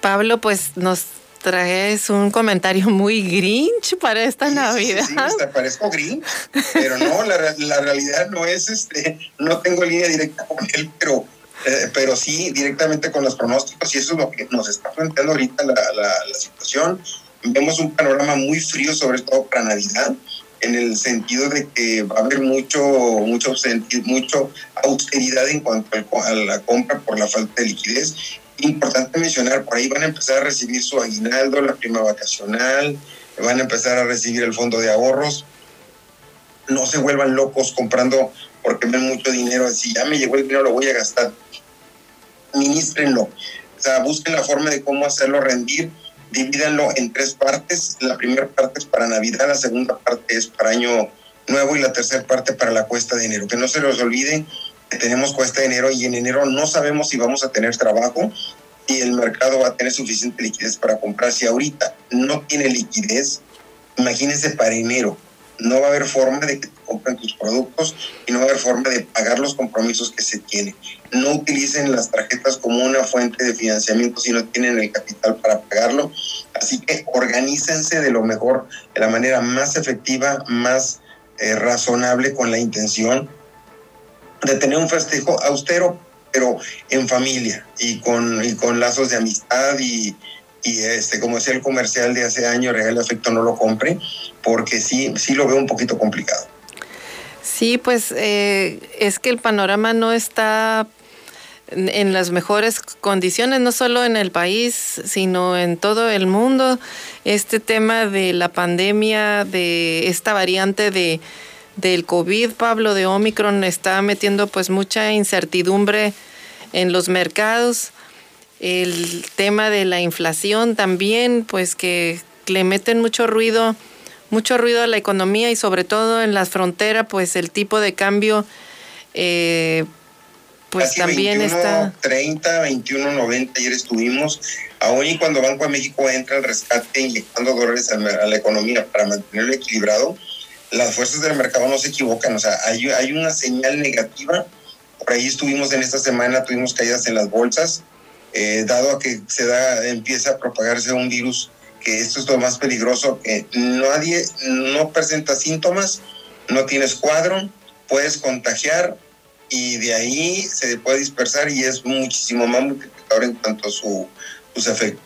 Pablo, pues nos traes un comentario muy grinch para esta Navidad. Sí, sí, parezco grinch, pero no, la, la, realidad no es, este, no tengo línea directa con él, pero, eh, pero sí directamente con los pronósticos y eso es lo que nos está planteando ahorita la, la, situación. Vemos un panorama muy frío, sobre todo para Navidad, en el sentido de que va a haber mucho, mucho, mucho austeridad en cuanto a la compra por la falta de liquidez importante mencionar, por ahí van a empezar a recibir su aguinaldo, la prima vacacional, van a empezar a recibir el fondo de ahorros. No se vuelvan locos comprando porque ven mucho dinero, si ya me llegó el dinero lo voy a gastar. Ministrenlo. O sea, busquen la forma de cómo hacerlo rendir. Divídanlo en tres partes. La primera parte es para Navidad, la segunda parte es para Año Nuevo y la tercera parte para la cuesta de enero. Que no se los olvide tenemos cuesta enero y en enero no sabemos si vamos a tener trabajo y el mercado va a tener suficiente liquidez para comprar. Si ahorita no tiene liquidez, imagínense para enero. No va a haber forma de que te compren tus productos y no va a haber forma de pagar los compromisos que se tienen. No utilicen las tarjetas como una fuente de financiamiento si no tienen el capital para pagarlo. Así que organícense de lo mejor, de la manera más efectiva, más eh, razonable con la intención de tener un festejo austero, pero en familia y con, y con lazos de amistad y, y este, como decía el comercial de hace años, regalo afecto no lo compre, porque sí, sí lo veo un poquito complicado. Sí, pues eh, es que el panorama no está en las mejores condiciones, no solo en el país, sino en todo el mundo. Este tema de la pandemia, de esta variante de, del COVID, Pablo, de Omicron, está metiendo pues mucha incertidumbre en los mercados. El tema de la inflación también, pues que le meten mucho ruido, mucho ruido a la economía y sobre todo en las fronteras, pues el tipo de cambio, eh, pues también está. 30, 21, 90, ayer estuvimos, aún y cuando Banco de México entra al rescate inyectando dólares a la economía para mantenerlo equilibrado, las fuerzas del mercado no se equivocan, o sea, hay, hay una señal negativa. Por ahí estuvimos en esta semana, tuvimos caídas en las bolsas, eh, dado a que se da, empieza a propagarse un virus que esto es lo más peligroso, que nadie no presenta síntomas, no tienes cuadro, puedes contagiar y de ahí se puede dispersar y es muchísimo más multiplicador en cuanto a su, sus efectos.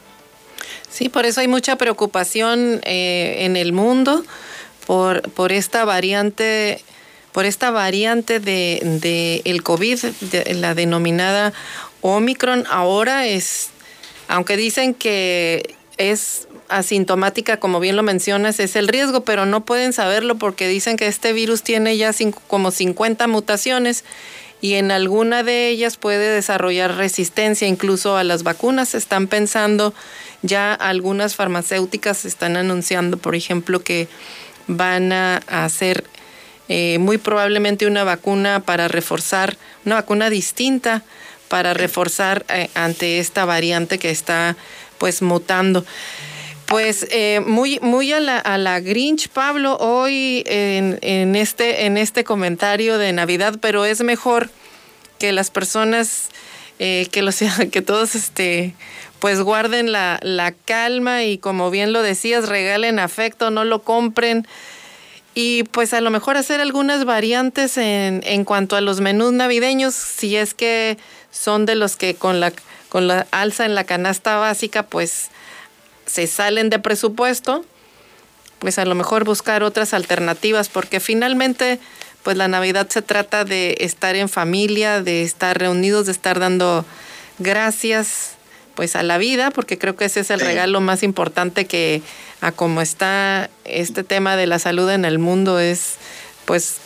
Sí, por eso hay mucha preocupación eh, en el mundo por, por esta variante por esta variante de, el COVID, la denominada Omicron, ahora es, aunque dicen que es asintomática, como bien lo mencionas, es el riesgo, pero no pueden saberlo porque dicen que este virus tiene ya como 50 mutaciones y en alguna de ellas puede desarrollar resistencia incluso a las vacunas. Están pensando, ya algunas farmacéuticas están anunciando, por ejemplo, que van a hacer eh, muy probablemente una vacuna para reforzar, una vacuna distinta para reforzar eh, ante esta variante que está pues mutando. Pues eh, muy, muy a la, a la Grinch, Pablo, hoy en, en, este, en este comentario de Navidad, pero es mejor que las personas, que, los, que todos este, pues guarden la, la calma y como bien lo decías, regalen afecto, no lo compren. Y pues a lo mejor hacer algunas variantes en, en cuanto a los menús navideños, si es que son de los que con la, con la alza en la canasta básica, pues se salen de presupuesto, pues a lo mejor buscar otras alternativas, porque finalmente, pues la Navidad se trata de estar en familia, de estar reunidos, de estar dando gracias pues a la vida, porque creo que ese es el regalo más importante que a como está este tema de la salud en el mundo es pues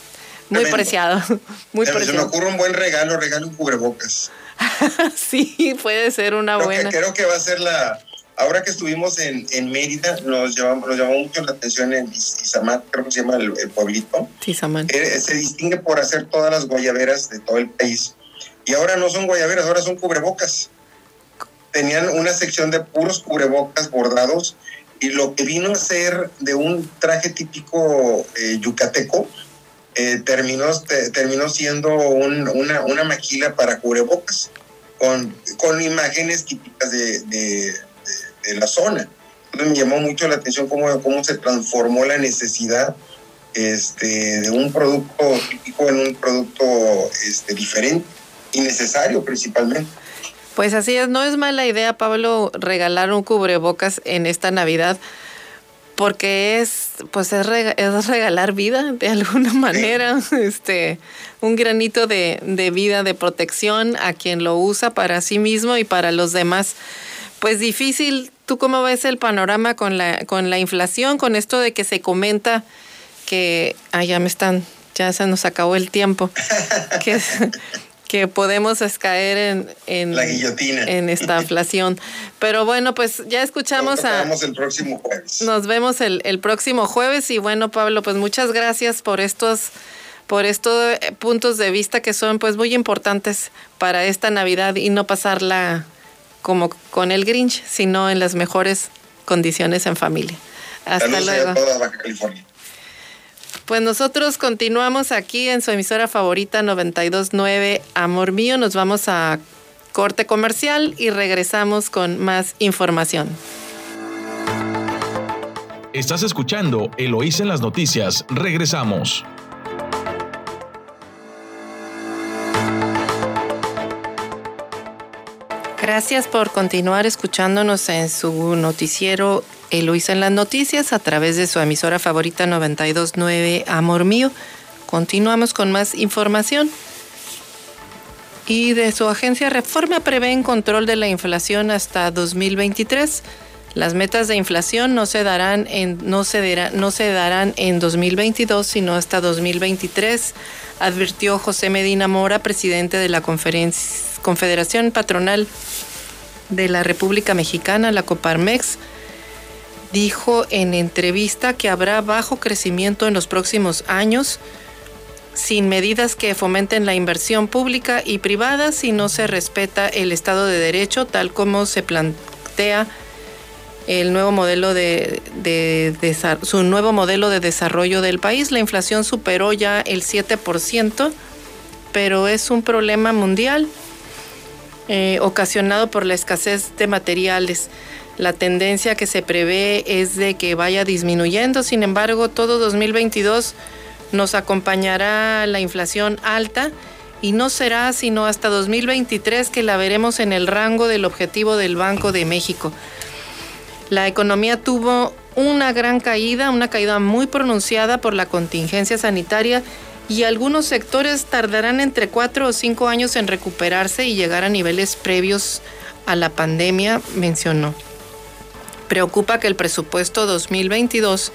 muy preciado, muy preciado. Se me ocurre un buen regalo, regalo un cubrebocas. sí, puede ser una buena. creo que va a ser la ahora que estuvimos en, en Mérida, nos, nos llamó mucho la atención en Izamat, creo que se llama el, pueblito. Eh, se distingue por hacer todas las guayaberas de todo el país. Y ahora no son guayaberas, ahora son cubrebocas tenían una sección de puros cubrebocas bordados y lo que vino a ser de un traje típico eh, yucateco eh, terminó, terminó siendo una, una, maquila para cubrebocas con, con imágenes típicas de, de, la zona. Entonces me llamó mucho la atención cómo, cómo se transformó la necesidad este, de un producto típico en un producto este, diferente y necesario principalmente. Pues así es, no es mala idea, Pablo, regalar un cubrebocas en esta Navidad, porque es, pues es, regalar vida de alguna manera, este, un granito de, de vida, de protección a quien lo usa para sí mismo y para los demás. Pues difícil, ¿tú cómo ves el panorama con la, con la inflación, con esto de que se comenta que, ah, ya me están, ya se nos acabó el tiempo, que, que podemos caer en, en, la guillotina. en esta inflación. Pero bueno, pues ya escuchamos a... Nos vemos el próximo jueves. Nos vemos el, el, próximo jueves y bueno, Pablo, pues muchas gracias por estos por estos puntos de vista que son pues muy importantes para esta Navidad y no pasarla como con el Grinch, sino en las mejores condiciones en familia. Hasta luego. A toda Baja California. Pues nosotros continuamos aquí en su emisora favorita 929 Amor Mío. Nos vamos a corte comercial y regresamos con más información. Estás escuchando Eloís en las noticias. Regresamos. Gracias por continuar escuchándonos en su noticiero Eloísa en las noticias a través de su emisora favorita 929 Amor Mío. Continuamos con más información. Y de su agencia Reforma prevén control de la inflación hasta 2023. Las metas de inflación no se darán en, no se no se darán en 2022, sino hasta 2023, advirtió José Medina Mora, presidente de la Confederación Patronal de la República Mexicana, la Coparmex dijo en entrevista que habrá bajo crecimiento en los próximos años sin medidas que fomenten la inversión pública y privada si no se respeta el Estado de Derecho tal como se plantea el nuevo modelo de, su nuevo modelo de desarrollo del país. La inflación superó ya el 7%, pero es un problema mundial eh, ocasionado por la escasez de materiales. La tendencia que se prevé es de que vaya disminuyendo, sin embargo, todo 2022 nos acompañará la inflación alta y no será sino hasta 2023 que la veremos en el rango del objetivo del Banco de México. La economía tuvo una gran caída, una caída muy pronunciada por la contingencia sanitaria y algunos sectores tardarán entre cuatro o cinco años en recuperarse y llegar a niveles previos a la pandemia, mencionó. Preocupa que el presupuesto 2022,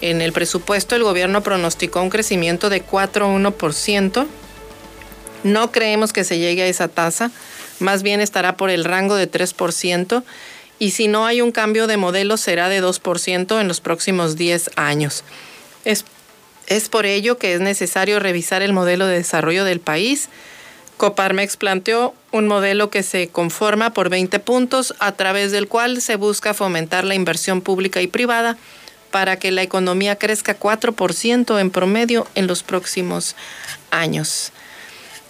en el presupuesto el gobierno pronosticó un crecimiento de 4,1%. No creemos que se llegue a esa tasa, más bien estará por el rango de 3% y si no hay un cambio de modelo será de 2% en los próximos 10 años. Es es por ello que es necesario revisar el modelo de desarrollo del país. Coparmex planteó un modelo que se conforma por 20 puntos a través del cual se busca fomentar la inversión pública y privada para que la economía crezca 4% en promedio en los próximos años.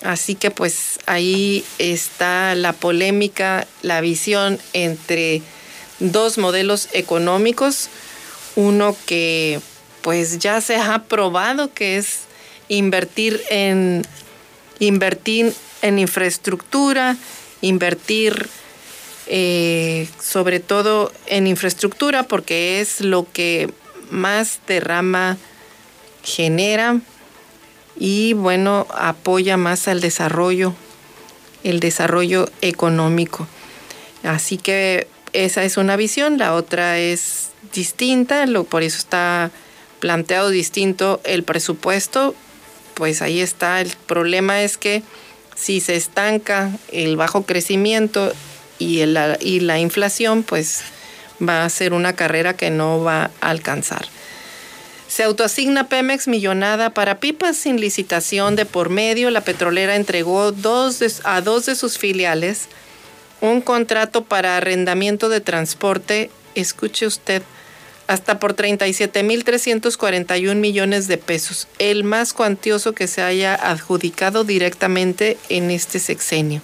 Así que pues ahí está la polémica, la visión entre dos modelos económicos, uno que pues ya se ha probado que es invertir en invertir en infraestructura, invertir eh, sobre todo en infraestructura porque es lo que más derrama genera y bueno apoya más al desarrollo el desarrollo económico. Así que esa es una visión la otra es distinta lo, por eso está planteado distinto el presupuesto, pues ahí está. El problema es que si se estanca el bajo crecimiento y, y la inflación, pues va a ser una carrera que no va a alcanzar. Se autoasigna Pemex millonada para pipas sin licitación de por medio. La petrolera entregó dos a dos de sus filiales un contrato para arrendamiento de transporte. Escuche usted, hasta por 37.341 millones de pesos, el más cuantioso que se haya adjudicado directamente en este sexenio.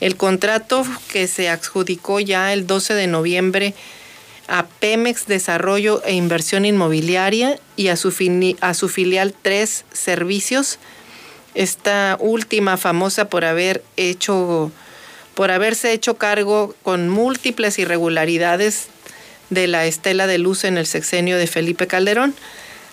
El contrato que se adjudicó ya el 12 de noviembre a Pemex Desarrollo e Inversión Inmobiliaria y a su, a su filial Tres Servicios, esta última famosa por haber hecho por haberse hecho cargo con múltiples irregularidades de la estela de luz en el sexenio de Felipe Calderón.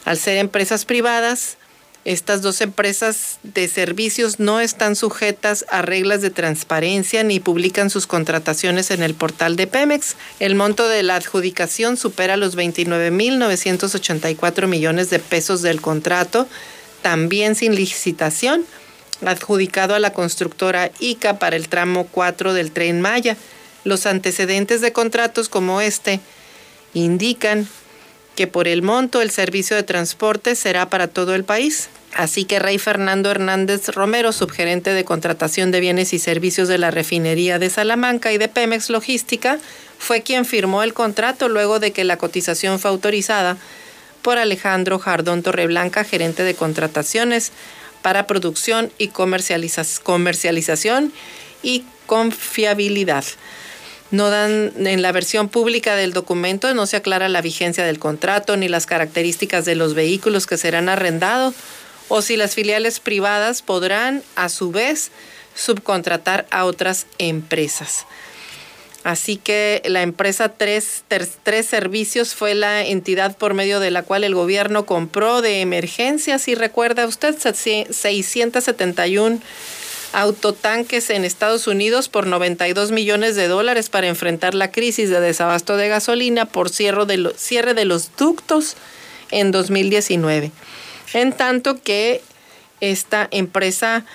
Al ser empresas privadas, estas dos empresas de servicios no están sujetas a reglas de transparencia ni publican sus contrataciones en el portal de Pemex. El monto de la adjudicación supera los 29.984 millones de pesos del contrato, también sin licitación, adjudicado a la constructora ICA para el tramo 4 del tren Maya. Los antecedentes de contratos como este indican que por el monto el servicio de transporte será para todo el país. Así que Rey Fernando Hernández Romero, subgerente de contratación de bienes y servicios de la refinería de Salamanca y de Pemex Logística, fue quien firmó el contrato luego de que la cotización fue autorizada por Alejandro Jardón Torreblanca, gerente de contrataciones para producción y comercialización y confiabilidad. No dan en la versión pública del documento no se aclara la vigencia del contrato ni las características de los vehículos que serán arrendados o si las filiales privadas podrán a su vez subcontratar a otras empresas. Así que la empresa tres, tres, Servicios fue la entidad por medio de la cual el gobierno compró de emergencia, si recuerda usted, 671 autotanques en Estados Unidos por 92 millones de dólares para enfrentar la crisis de desabasto de gasolina por cierre de, cierre de los ductos en 2019. En tanto que esta empresa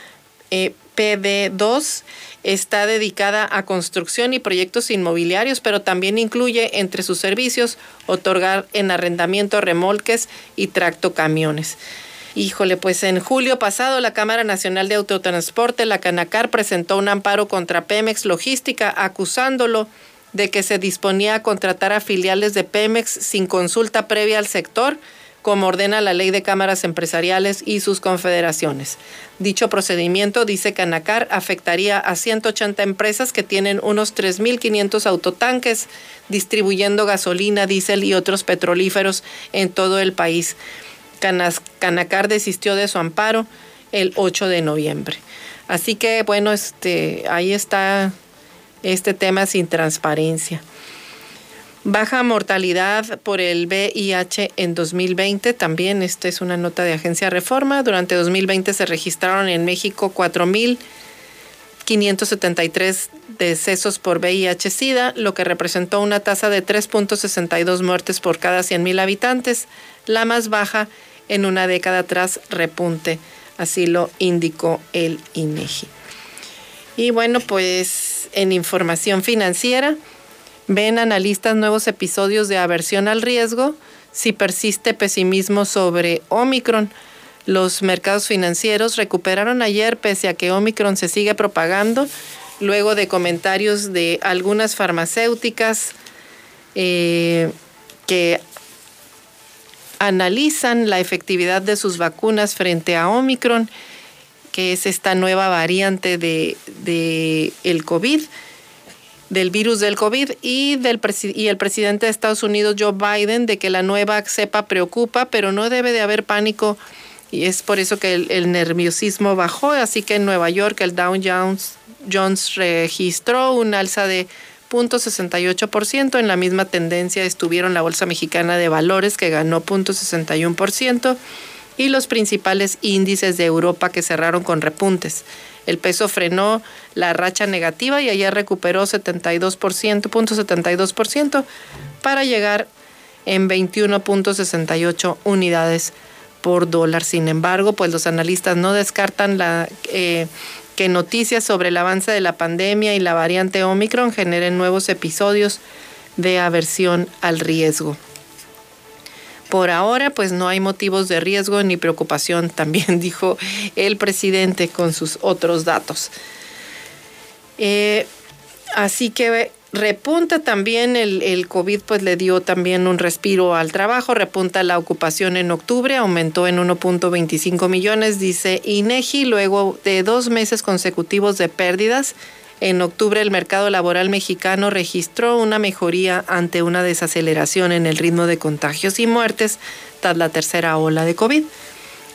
eh, PD2 está dedicada a construcción y proyectos inmobiliarios, pero también incluye entre sus servicios otorgar en arrendamiento remolques y tractocamiones. Híjole, pues en julio pasado la Cámara Nacional de Autotransporte, la Canacar, presentó un amparo contra Pemex Logística acusándolo de que se disponía a contratar a filiales de Pemex sin consulta previa al sector, como ordena la ley de cámaras empresariales y sus confederaciones. Dicho procedimiento, dice Canacar, afectaría a 180 empresas que tienen unos 3.500 autotanques distribuyendo gasolina, diésel y otros petrolíferos en todo el país. Canacar desistió de su amparo el 8 de noviembre. Así que bueno, este, ahí está este tema sin transparencia. Baja mortalidad por el VIH en 2020. También esta es una nota de Agencia Reforma. Durante 2020 se registraron en México 4.573 decesos por VIH-Sida, lo que representó una tasa de 3.62 muertes por cada 100.000 habitantes, la más baja en una década tras repunte. Así lo indicó el INEGI. Y bueno, pues en información financiera, Ven analistas nuevos episodios de aversión al riesgo si persiste pesimismo sobre Omicron. Los mercados financieros recuperaron ayer pese a que Omicron se sigue propagando, luego de comentarios de algunas farmacéuticas eh, que analizan la efectividad de sus vacunas frente a Omicron, que es esta nueva variante de, el COVID del virus del COVID y, del y el presidente de Estados Unidos, Joe Biden, de que la nueva cepa preocupa, pero no debe de haber pánico y es por eso que el, nerviosismo bajó. Así que en Nueva York el Dow Jones, Jones registró un alza de 0.68%. En la misma tendencia estuvieron la Bolsa Mexicana de Valores que ganó 0.61% y los principales índices de Europa que cerraron con repuntes. El peso frenó la racha negativa y ayer recuperó 72%, 72% para llegar en 21.68 unidades por dólar. Sin embargo, pues los analistas no descartan la, eh, que noticias sobre el avance de la pandemia y la variante Omicron generen nuevos episodios de aversión al riesgo. Por ahora, pues no hay motivos de riesgo ni preocupación, también dijo el presidente con sus otros datos. Eh, así que repunta también el, el, COVID, pues le dio también un respiro al trabajo, repunta la ocupación en octubre, aumentó en 1.25 millones, dice INEGI, luego de dos meses consecutivos de pérdidas en octubre el mercado laboral mexicano registró una mejoría ante una desaceleración en el ritmo de contagios y muertes tras la tercera ola de COVID.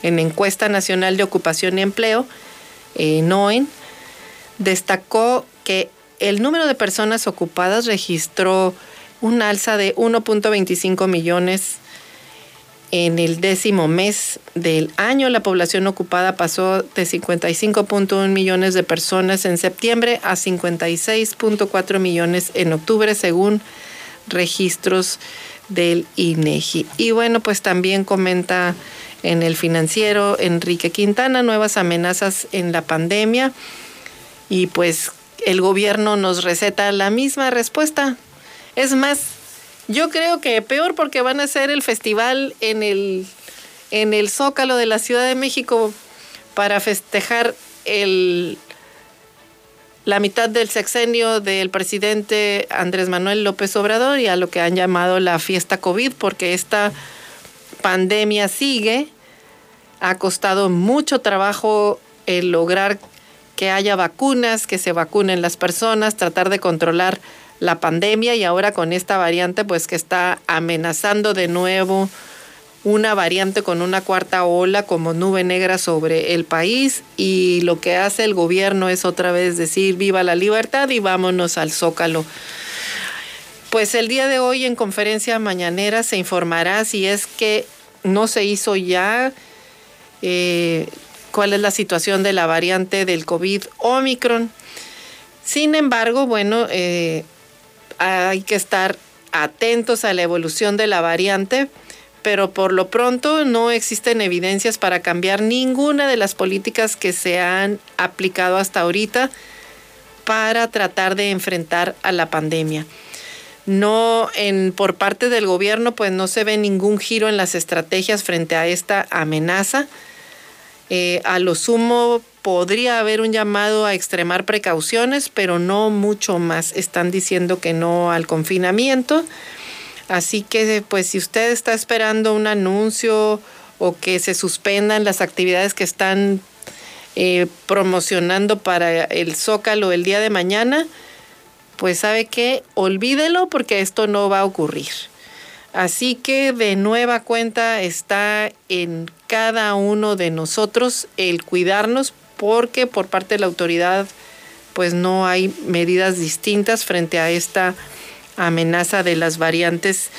En encuesta nacional de ocupación y empleo, eh, NOEN, destacó que el número de personas ocupadas registró un alza de 1.25 millones en el décimo mes del año, la población ocupada pasó de 55.1 millones de personas en septiembre a 56.4 millones en octubre, según registros del INEGI. Y bueno, pues también comenta en el financiero Enrique Quintana nuevas amenazas en la pandemia y pues el gobierno nos receta la misma respuesta. Es más, yo creo que peor porque van a hacer el festival en el, en el Zócalo de la Ciudad de México para festejar la mitad del sexenio del presidente Andrés Manuel López Obrador y a lo que han llamado la fiesta COVID, porque esta pandemia sigue. Ha costado mucho trabajo el lograr que haya vacunas, que se vacunen las personas, tratar de controlar la pandemia y ahora con esta variante pues que está amenazando de nuevo una variante con una cuarta ola como nube negra sobre el país y lo que hace el gobierno es otra vez decir viva la libertad y vámonos al zócalo. Pues el día de hoy en conferencia mañanera se informará si es que no se hizo ya eh, cuál es la situación de la variante del COVID Omicron. Sin embargo, bueno, eh, hay que estar atentos a la evolución de la variante, pero por lo pronto no existen evidencias para cambiar ninguna de las políticas que se han aplicado hasta ahorita para tratar de enfrentar a la pandemia. No por parte del gobierno pues no se ve ningún giro en las estrategias frente a esta amenaza. Eh, a lo sumo podría haber un llamado a extremar precauciones, pero no mucho más. Están diciendo que no al confinamiento. Así que pues si usted está esperando un anuncio o que se suspendan las actividades que están eh, promocionando para el Zócalo el día de mañana, pues sabe que olvídelo porque esto no va a ocurrir. Así que de nueva cuenta está en cada uno de nosotros el cuidarnos porque por parte de la autoridad pues no hay medidas distintas frente a esta amenaza de las variantes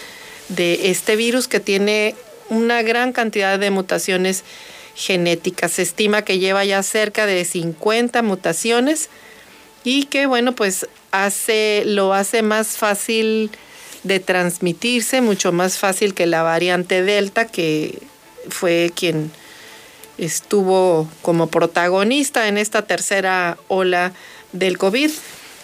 de este virus que tiene una gran cantidad de mutaciones genéticas. Se estima que lleva ya cerca de 50 mutaciones y que bueno, pues hace lo hace más fácil de transmitirse, mucho más fácil que la variante Delta que fue quien estuvo como protagonista en esta tercera ola del COVID.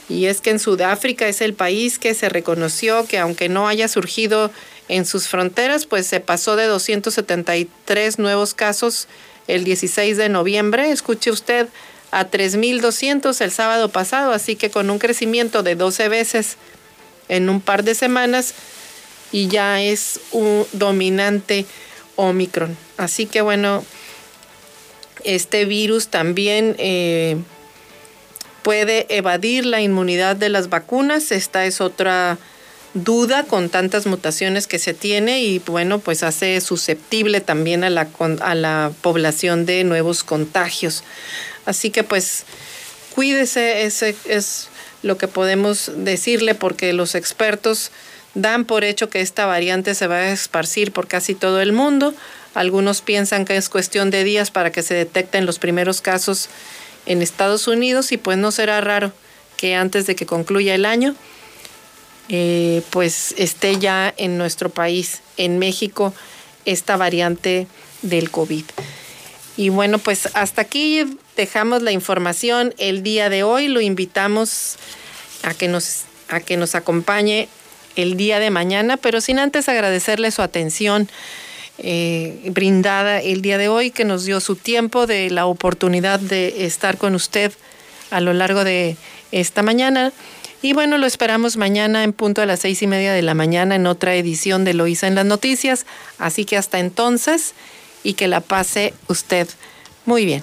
Y es que en Sudáfrica es el país que se reconoció que aunque no haya surgido en sus fronteras, pues se pasó de 273 nuevos casos el 16 de noviembre, escuche usted, a 3.200 el sábado pasado, así que con un crecimiento de 12 veces en un par de semanas y ya es un dominante Omicron. Así que bueno, este virus también... Eh, puede evadir la inmunidad de las vacunas. Esta es otra duda con tantas mutaciones que se tiene y bueno, pues hace susceptible también a la, a la población de nuevos contagios. Así que pues cuídese, ese es lo que podemos decirle porque los expertos dan por hecho que esta variante se va a esparcir por casi todo el mundo. Algunos piensan que es cuestión de días para que se detecten los primeros casos en Estados Unidos y pues no será raro que antes de que concluya el año, eh, pues esté ya en nuestro país, en México, esta variante del COVID. Y bueno, pues hasta aquí dejamos la información el día de hoy. Lo invitamos a que nos, a que nos acompañe el día de mañana, pero sin antes agradecerle su atención eh, brindada el día de hoy, que nos dio su tiempo, de la oportunidad de estar con usted a lo largo de esta mañana. Y bueno, lo esperamos mañana en punto a las seis y media de la mañana en otra edición de Loisa en las Noticias. Así que hasta entonces y que la pase usted muy bien.